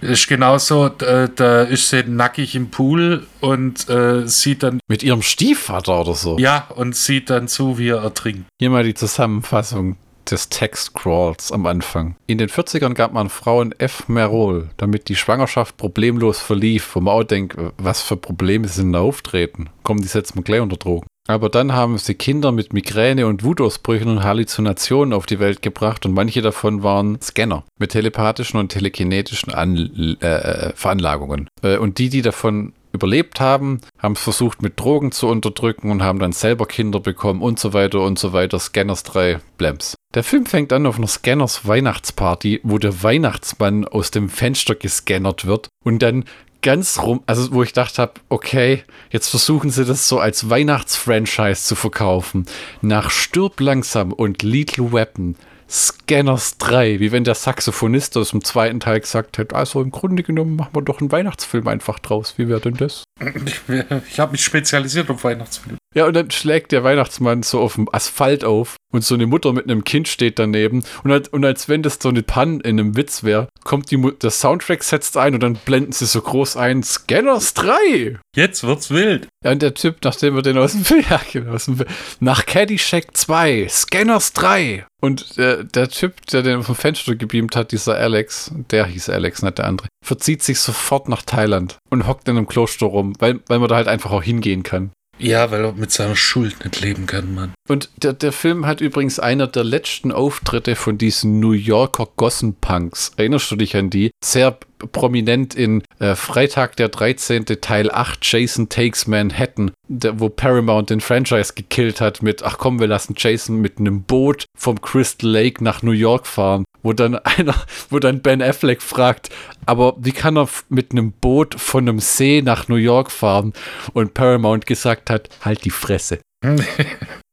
ist genauso, da, da ist sie nackig im Pool und äh, sieht dann. Mit ihrem Stiefvater oder so. Ja, und sieht dann zu, wie er ertrinkt. Hier mal die Zusammenfassung des Textcrawls am Anfang. In den 40ern gab man Frauen F. Merol, damit die Schwangerschaft problemlos verlief, wo man auch denkt, was für Probleme sind da auftreten. Kommen die setzen wir gleich unter Drogen. Aber dann haben sie Kinder mit Migräne und Wutausbrüchen und Halluzinationen auf die Welt gebracht und manche davon waren Scanner mit telepathischen und telekinetischen An äh, Veranlagungen. Äh, und die, die davon überlebt haben, haben es versucht mit Drogen zu unterdrücken und haben dann selber Kinder bekommen und so weiter und so weiter. Scanners 3, Blems. Der Film fängt an auf einer Scanners Weihnachtsparty, wo der Weihnachtsmann aus dem Fenster gescannert wird und dann ganz rum, also wo ich dachte habe, okay, jetzt versuchen sie das so als Weihnachtsfranchise zu verkaufen. Nach Stirb langsam und Lethal Weapon Scanners 3, wie wenn der Saxophonist aus dem zweiten Teil gesagt hätte, also im Grunde genommen machen wir doch einen Weihnachtsfilm einfach draus. Wie wäre denn das? Ich, habe mich spezialisiert auf Weihnachtsfilme. Ja, und dann schlägt der Weihnachtsmann so auf dem Asphalt auf und so eine Mutter mit einem Kind steht daneben und, als, und als wenn das so eine Panne in einem Witz wäre, kommt die der Soundtrack setzt ein und dann blenden sie so groß ein, Scanners 3! Jetzt wird's wild. Ja, und der Typ, nachdem wir den aus dem Film, [LAUGHS] ja, genau, aus dem Film nach Caddyshack 2, Scanners 3. Und der, der Typ, der den vom Fenster gebeamt hat, dieser Alex, der hieß Alex, nicht der andere, verzieht sich sofort nach Thailand und hockt in einem Kloster rum, weil, weil man da halt einfach auch hingehen kann. Ja, weil er mit seiner Schuld nicht leben kann, Mann. Und der, der Film hat übrigens einer der letzten Auftritte von diesen New Yorker Gossen-Punks. Erinnerst du dich an die? Sehr prominent in äh, Freitag der 13. Teil 8 Jason Takes Manhattan, der, wo Paramount den Franchise gekillt hat mit, ach komm, wir lassen Jason mit einem Boot vom Crystal Lake nach New York fahren, wo dann [LAUGHS] einer, wo dann Ben Affleck fragt, aber wie kann er mit einem Boot von einem See nach New York fahren? Und Paramount gesagt hat, halt die Fresse. [LAUGHS]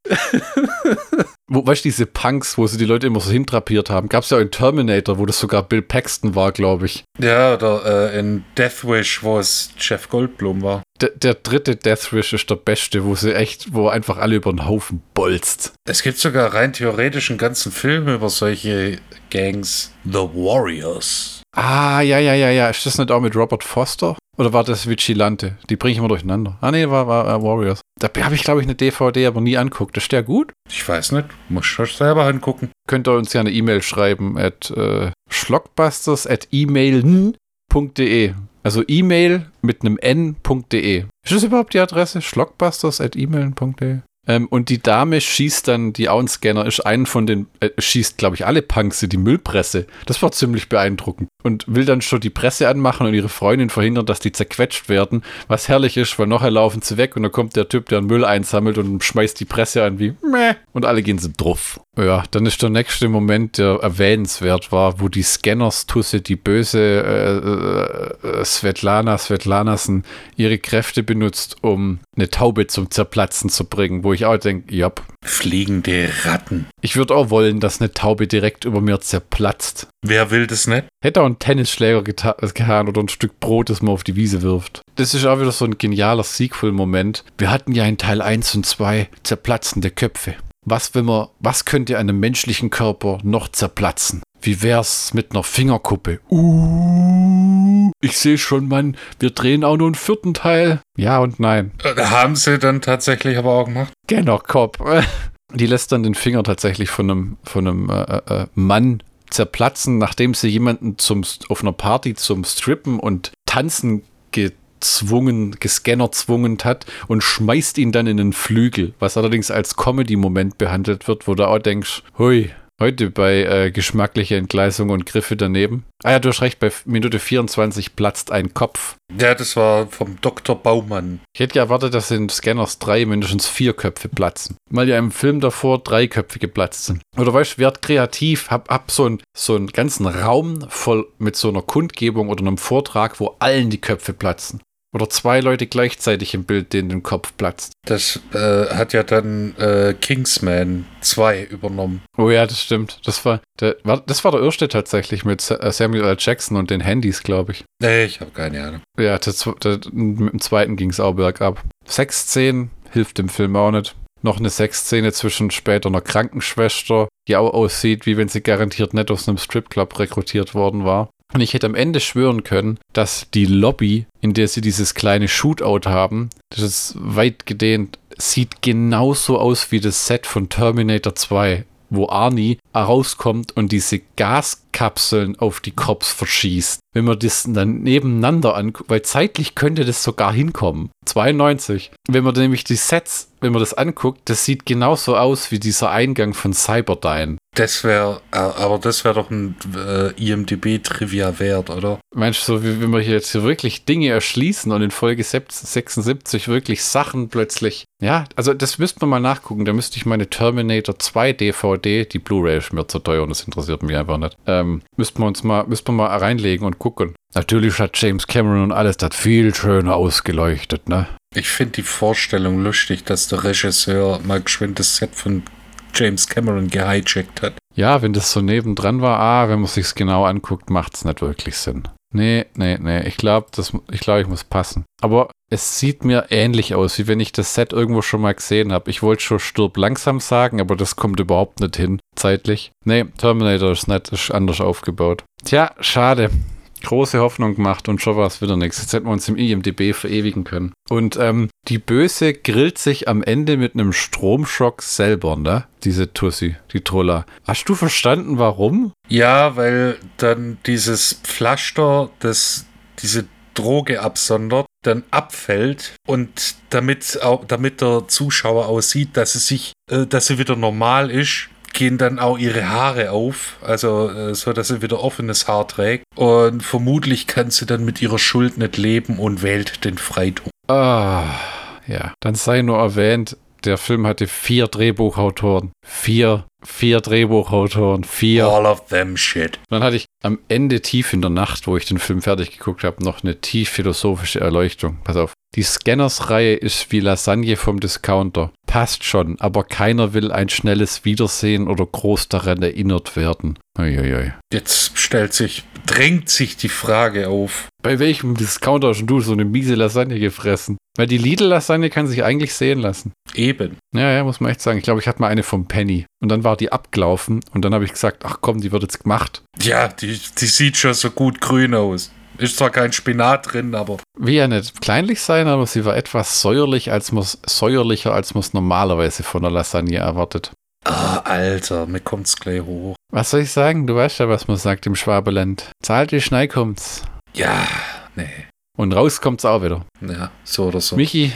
wo, weißt du, diese Punks, wo sie die Leute immer so hintrapiert haben, gab es ja auch in Terminator, wo das sogar Bill Paxton war, glaube ich. Ja, oder äh, in Death Wish, wo es Jeff Goldblum war. Der, der dritte Death Wish ist der beste, wo sie echt, wo einfach alle über den Haufen bolzt. Es gibt sogar rein theoretisch einen ganzen Film über solche Gangs. The Warriors. Ah, ja, ja, ja, ja. Ist das nicht auch mit Robert Foster? Oder war das Vigilante? Die bringe ich immer durcheinander. Ah, nee, war, war uh, Warriors. Da habe ich, glaube ich, eine DVD aber nie anguckt. Ist der gut? Ich weiß nicht. Muss ich selber angucken. Könnt ihr uns ja eine E-Mail schreiben at äh, schlockbusters at email.de. Also E-Mail mit einem n.de. Ist das überhaupt die Adresse? schlockbusters at email.de? Ähm, und die Dame schießt dann, die Auenscanner ist einen von den, äh, schießt, glaube ich, alle Punks in die Müllpresse. Das war ziemlich beeindruckend. Und will dann schon die Presse anmachen und ihre Freundin verhindern, dass die zerquetscht werden. Was herrlich ist, weil nachher laufen sie weg und dann kommt der Typ, der Müll einsammelt und schmeißt die Presse an wie Meh. Und alle gehen sie drauf. Ja, dann ist der nächste Moment, der erwähnenswert war, wo die Scanners-Tusse, die böse äh, äh, Svetlana Svetlanasen, ihre Kräfte benutzt, um eine Taube zum Zerplatzen zu bringen, wo ich auch denke, ja. Fliegende Ratten. Ich würde auch wollen, dass eine Taube direkt über mir zerplatzt. Wer will das nicht? Hätte auch einen Tennisschläger geta getan oder ein Stück Brot, das man auf die Wiese wirft. Das ist auch wieder so ein genialer Sequel-Moment. Wir hatten ja in Teil 1 und 2 zerplatzende Köpfe. Was, wenn man, was könnte einem menschlichen Körper noch zerplatzen? Wie wär's mit einer Fingerkuppe? Uh, ich sehe schon, Mann, wir drehen auch nur einen vierten Teil. Ja und nein. Äh, haben sie dann tatsächlich aber auch gemacht? Genau, Cop. [LAUGHS] Die lässt dann den Finger tatsächlich von einem, von einem äh, äh, Mann zerplatzen, nachdem sie jemanden zum, auf einer Party zum Strippen und Tanzen gezwungen, gescannerzwungen hat und schmeißt ihn dann in den Flügel, was allerdings als Comedy-Moment behandelt wird, wo du auch denkst, hui, Heute bei äh, geschmackliche Entgleisung und Griffe daneben. Ah ja, du hast recht, bei Minute 24 platzt ein Kopf. Ja, das war vom Dr. Baumann. Ich hätte ja erwartet, dass in Scanners 3 mindestens vier Köpfe platzen. Weil ja im Film davor drei Köpfe geplatzt sind. Oder weißt du, werd kreativ, hab, hab so, ein, so einen ganzen Raum voll mit so einer Kundgebung oder einem Vortrag, wo allen die Köpfe platzen. Oder zwei Leute gleichzeitig im Bild, denen den Kopf platzt. Das äh, hat ja dann äh, Kingsman 2 übernommen. Oh ja, das stimmt. Das war, der, war, das war der erste tatsächlich mit äh, Samuel L. Jackson und den Handys, glaube ich. Nee, ich habe keine Ahnung. Ja, das, das, mit dem zweiten ging es auch bergab. Sexszenen hilft dem Film auch nicht. Noch eine Sexszene zwischen später einer Krankenschwester, die auch aussieht, wie wenn sie garantiert nicht aus einem Stripclub rekrutiert worden war. Und ich hätte am Ende schwören können, dass die Lobby, in der sie dieses kleine Shootout haben, das ist weit gedehnt, sieht genauso aus wie das Set von Terminator 2, wo Arnie rauskommt und diese Gaskapseln auf die Cops verschießt. Wenn man das dann nebeneinander anguckt, weil zeitlich könnte das sogar hinkommen. 92. Wenn man nämlich die Sets, wenn man das anguckt, das sieht genauso aus wie dieser Eingang von Cyberdyne. Das wäre, äh, aber das wäre doch ein äh, IMDB-Trivia wert, oder? Meinst du, so, wenn wir hier jetzt hier wirklich Dinge erschließen und in Folge 76 wirklich Sachen plötzlich. Ja, also das müsste man mal nachgucken. Da müsste ich meine Terminator 2 DVD, die Blu-ray ist mir zu teuer und das interessiert mich einfach nicht. Ähm, müssten wir uns mal, müssten wir mal reinlegen und gucken. Natürlich hat James Cameron und alles das viel schöner ausgeleuchtet, ne? Ich finde die Vorstellung lustig, dass der Regisseur mal geschwind das Set von James Cameron gehijackt hat. Ja, wenn das so nebendran war, ah, wenn man sich's genau anguckt, macht's nicht wirklich Sinn. Nee, nee, nee. Ich glaube, ich glaube, ich muss passen. Aber es sieht mir ähnlich aus, wie wenn ich das Set irgendwo schon mal gesehen habe. Ich wollte schon Stirb langsam sagen, aber das kommt überhaupt nicht hin, zeitlich. Nee, Terminator ist nicht, ist anders aufgebaut. Tja, schade große Hoffnung gemacht und schon war es wieder nichts. Jetzt hätten wir uns im IMDB verewigen können. Und ähm, die Böse grillt sich am Ende mit einem Stromschock selber, ne? Diese Tussi, die Troller. Hast du verstanden, warum? Ja, weil dann dieses Pflaster, das diese Droge absondert, dann abfällt und damit auch, damit der Zuschauer aussieht, dass sie sich, äh, dass sie wieder normal ist, gehen dann auch ihre Haare auf, also äh, so, dass sie wieder offenes Haar trägt. Und vermutlich kann sie dann mit ihrer Schuld nicht leben und wählt den Freitod. Ah, ja. Dann sei nur erwähnt, der Film hatte vier Drehbuchautoren. Vier, vier Drehbuchautoren. Vier. All of them shit. Dann hatte ich am Ende tief in der Nacht, wo ich den Film fertig geguckt habe, noch eine tief philosophische Erleuchtung. Pass auf. Die Scanners-Reihe ist wie Lasagne vom Discounter. Passt schon, aber keiner will ein schnelles Wiedersehen oder groß daran erinnert werden. Uiuiui. Jetzt stellt sich, drängt sich die Frage auf. Bei welchem Discounter hast du so eine miese Lasagne gefressen? Weil die Lidl-Lasagne kann sich eigentlich sehen lassen. Eben. Ja, ja, muss man echt sagen. Ich glaube, ich hatte mal eine vom Penny. Und dann war die abgelaufen. Und dann habe ich gesagt, ach komm, die wird jetzt gemacht. Ja, die, die sieht schon so gut grün aus. Ist zwar kein Spinat drin, aber. Will ja nicht kleinlich sein, aber sie war etwas säuerlich, als man säuerlicher, als man es normalerweise von der Lasagne erwartet. Ah, Alter, mir kommt's gleich hoch. Was soll ich sagen? Du weißt ja, was man sagt im Schwabeland. Zahlt die Schnei kommt's. Ja, nee. Und raus kommt's auch wieder. Ja, so oder so. Michi,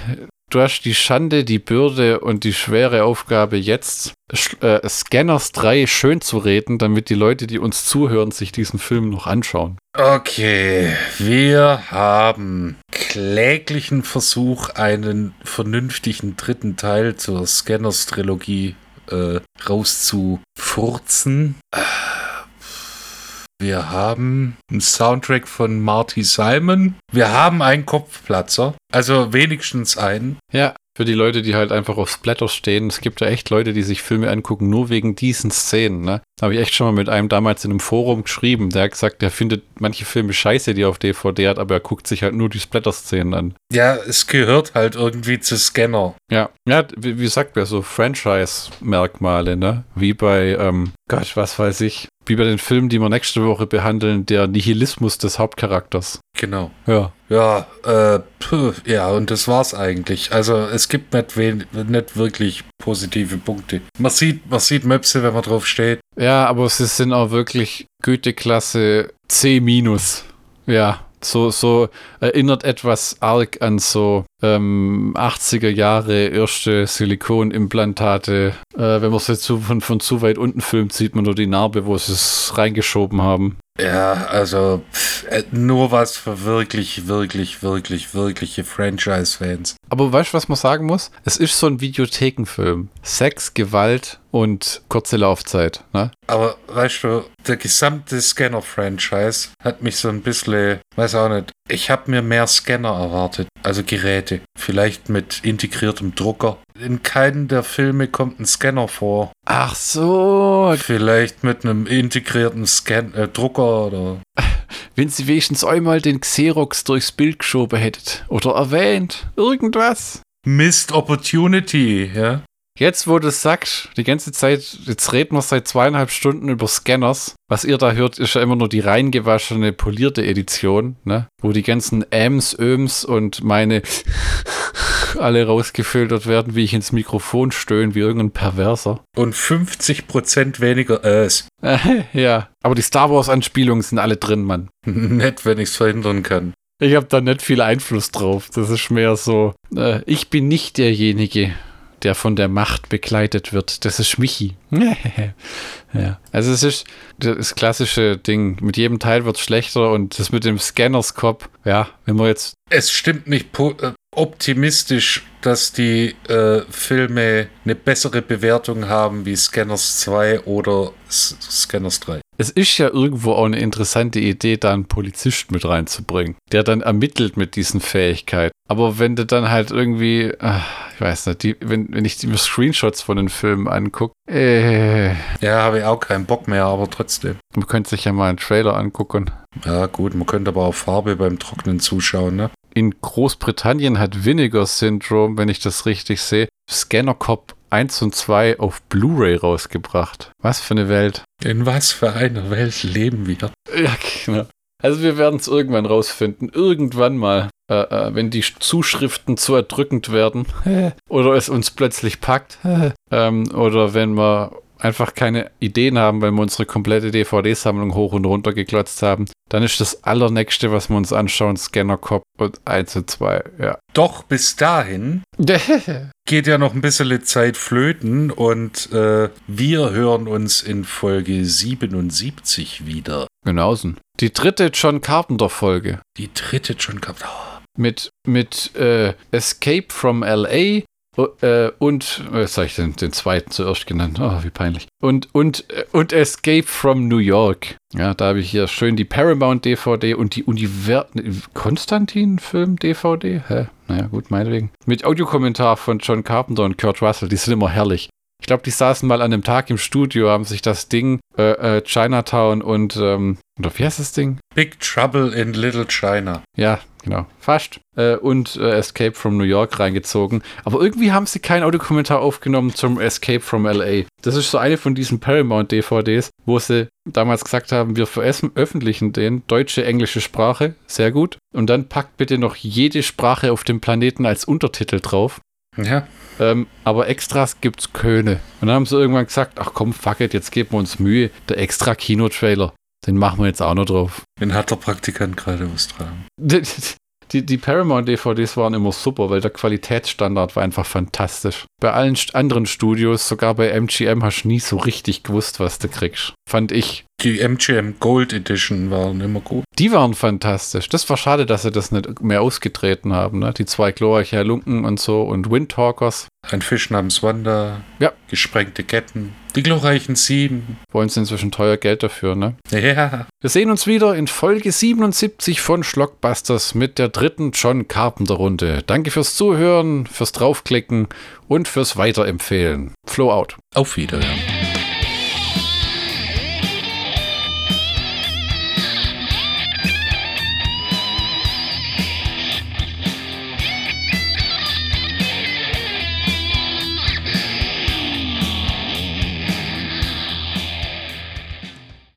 du hast die Schande, die Bürde und die schwere Aufgabe, jetzt äh, Scanners 3 schön zu reden, damit die Leute, die uns zuhören, sich diesen Film noch anschauen. Okay, wir haben kläglichen Versuch, einen vernünftigen dritten Teil zur Scanners-Trilogie äh, rauszufurzen. Wir haben einen Soundtrack von Marty Simon. Wir haben einen Kopfplatzer. Also wenigstens einen. Ja, für die Leute, die halt einfach auf Splatter stehen. Es gibt ja echt Leute, die sich Filme angucken, nur wegen diesen Szenen. Ne? Habe ich echt schon mal mit einem damals in einem Forum geschrieben. Der hat gesagt, der findet manche Filme scheiße, die er auf DVD hat, aber er guckt sich halt nur die Splatter-Szenen an. Ja, es gehört halt irgendwie zu Scanner. Ja, ja wie, wie sagt man so, Franchise-Merkmale, ne? Wie bei, ähm, Gott, was weiß ich, wie bei den Filmen, die wir nächste Woche behandeln, der Nihilismus des Hauptcharakters. Genau. Ja. Ja, äh, puh, ja, und das war's eigentlich. Also es gibt nicht, nicht wirklich positive Punkte. Man sieht, man sieht Möpse, wenn man drauf steht. Ja, aber sie sind auch wirklich Güteklasse C-. Ja, so, so erinnert etwas arg an so ähm, 80er Jahre erste Silikonimplantate. Äh, wenn man es jetzt so von, von zu weit unten filmt, sieht man nur die Narbe, wo sie es reingeschoben haben. Ja, also äh, nur was für wirklich, wirklich, wirklich, wirkliche Franchise-Fans. Aber weißt du, was man sagen muss? Es ist so ein Videothekenfilm. Sex, Gewalt und kurze Laufzeit. Ne? Aber weißt du, der gesamte Scanner-Franchise hat mich so ein bisschen, weiß auch nicht, ich habe mir mehr Scanner erwartet, also Geräte. Vielleicht mit integriertem Drucker. In keinem der Filme kommt ein Scanner vor. Ach so. Vielleicht mit einem integrierten Scan äh, Drucker oder. Wenn sie wenigstens einmal den Xerox durchs Bild geschoben hättet oder erwähnt, irgendwas. Missed Opportunity, ja. Jetzt, wo du es sagst, die ganze Zeit, jetzt reden wir seit zweieinhalb Stunden über Scanners. Was ihr da hört, ist ja immer nur die reingewaschene, polierte Edition, ne? Wo die ganzen Ms, Öms und meine [LAUGHS] alle rausgefiltert werden, wie ich ins Mikrofon stöhne, wie irgendein Perverser. Und 50% weniger Äs. [LAUGHS] ja, aber die Star Wars-Anspielungen sind alle drin, Mann. [LAUGHS] Nett, wenn ich es verhindern kann. Ich habe da nicht viel Einfluss drauf. Das ist mehr so, äh, ich bin nicht derjenige, der von der Macht begleitet wird. Das ist Michi. [LAUGHS] ja. Also es ist das klassische Ding. Mit jedem Teil wird es schlechter und das mit dem Scanners-Cop, ja, wenn wir jetzt. Es stimmt nicht äh, optimistisch, dass die äh, Filme eine bessere Bewertung haben wie Scanners 2 oder S Scanners 3. Es ist ja irgendwo auch eine interessante Idee, da einen Polizist mit reinzubringen, der dann ermittelt mit diesen Fähigkeiten. Aber wenn du dann halt irgendwie, ach, ich weiß nicht, die, wenn, wenn ich die Screenshots von den Filmen angucke, äh, Ja, habe ich auch keinen Bock mehr, aber trotzdem. man könnte sich ja mal einen Trailer angucken. Ja, gut, man könnte aber auch Farbe beim Trocknen zuschauen, ne? In Großbritannien hat Vinegar Syndrome, wenn ich das richtig sehe, Scanner Cop 1 und 2 auf Blu-ray rausgebracht. Was für eine Welt. In was für einer Welt leben wir? Ja, genau. Also wir werden es irgendwann rausfinden. Irgendwann mal. Äh, äh, wenn die Zuschriften zu erdrückend werden. [LAUGHS] oder es uns plötzlich packt. [LAUGHS] ähm, oder wenn wir einfach keine Ideen haben, weil wir unsere komplette DVD-Sammlung hoch und runter geklotzt haben. Dann ist das allernächste, was wir uns anschauen, Scanner Cop und 1 und 2. Ja. Doch bis dahin [LAUGHS] geht ja noch ein bisschen Zeit flöten und äh, wir hören uns in Folge 77 wieder. Genauso. Die dritte John Carpenter-Folge. Die dritte gehabt. Oh, mit, mit äh, Escape from LA und, äh, was habe ich denn den zweiten zuerst genannt? Oh, wie peinlich. Und, und, äh, und Escape from New York. Ja, da habe ich hier schön die Paramount DVD und die Univer Konstantin-Film DVD. Hä? Naja, gut, meinetwegen. Mit Audiokommentar von John Carpenter und Kurt Russell. Die sind immer herrlich. Ich glaube, die saßen mal an einem Tag im Studio, haben sich das Ding äh, äh, Chinatown und, ähm, oder wie heißt das Ding? Big Trouble in Little China. Ja, genau, fast. Äh, und äh, Escape from New York reingezogen. Aber irgendwie haben sie keinen Audiokommentar aufgenommen zum Escape from LA. Das ist so eine von diesen Paramount-DVDs, wo sie damals gesagt haben, wir veröffentlichen den, deutsche, englische Sprache, sehr gut. Und dann packt bitte noch jede Sprache auf dem Planeten als Untertitel drauf. Ja. Ähm, aber Extras gibt's Köne. Und dann haben sie irgendwann gesagt, ach komm, fuck it, jetzt geben wir uns Mühe. Der extra Kinotrailer, den machen wir jetzt auch noch drauf. Den hat der Praktikant gerade austragen. Die, die, die Paramount-DVDs waren immer super, weil der Qualitätsstandard war einfach fantastisch. Bei allen anderen Studios, sogar bei MGM, hast du nie so richtig gewusst, was du kriegst. Fand ich. Die MGM Gold Edition waren immer gut. Die waren fantastisch. Das war schade, dass sie das nicht mehr ausgetreten haben. Ne? Die zwei glorreiche Lunken und so und Windtalkers. Ein Fisch namens Wanda. Ja. Gesprengte Ketten. Die glorreichen Sieben. Wollen sie inzwischen teuer Geld dafür, ne? Ja. Wir sehen uns wieder in Folge 77 von Schlockbusters mit der dritten John Carpenter Runde. Danke fürs Zuhören, fürs Draufklicken und fürs Weiterempfehlen. Flow out. Auf Wiederhören.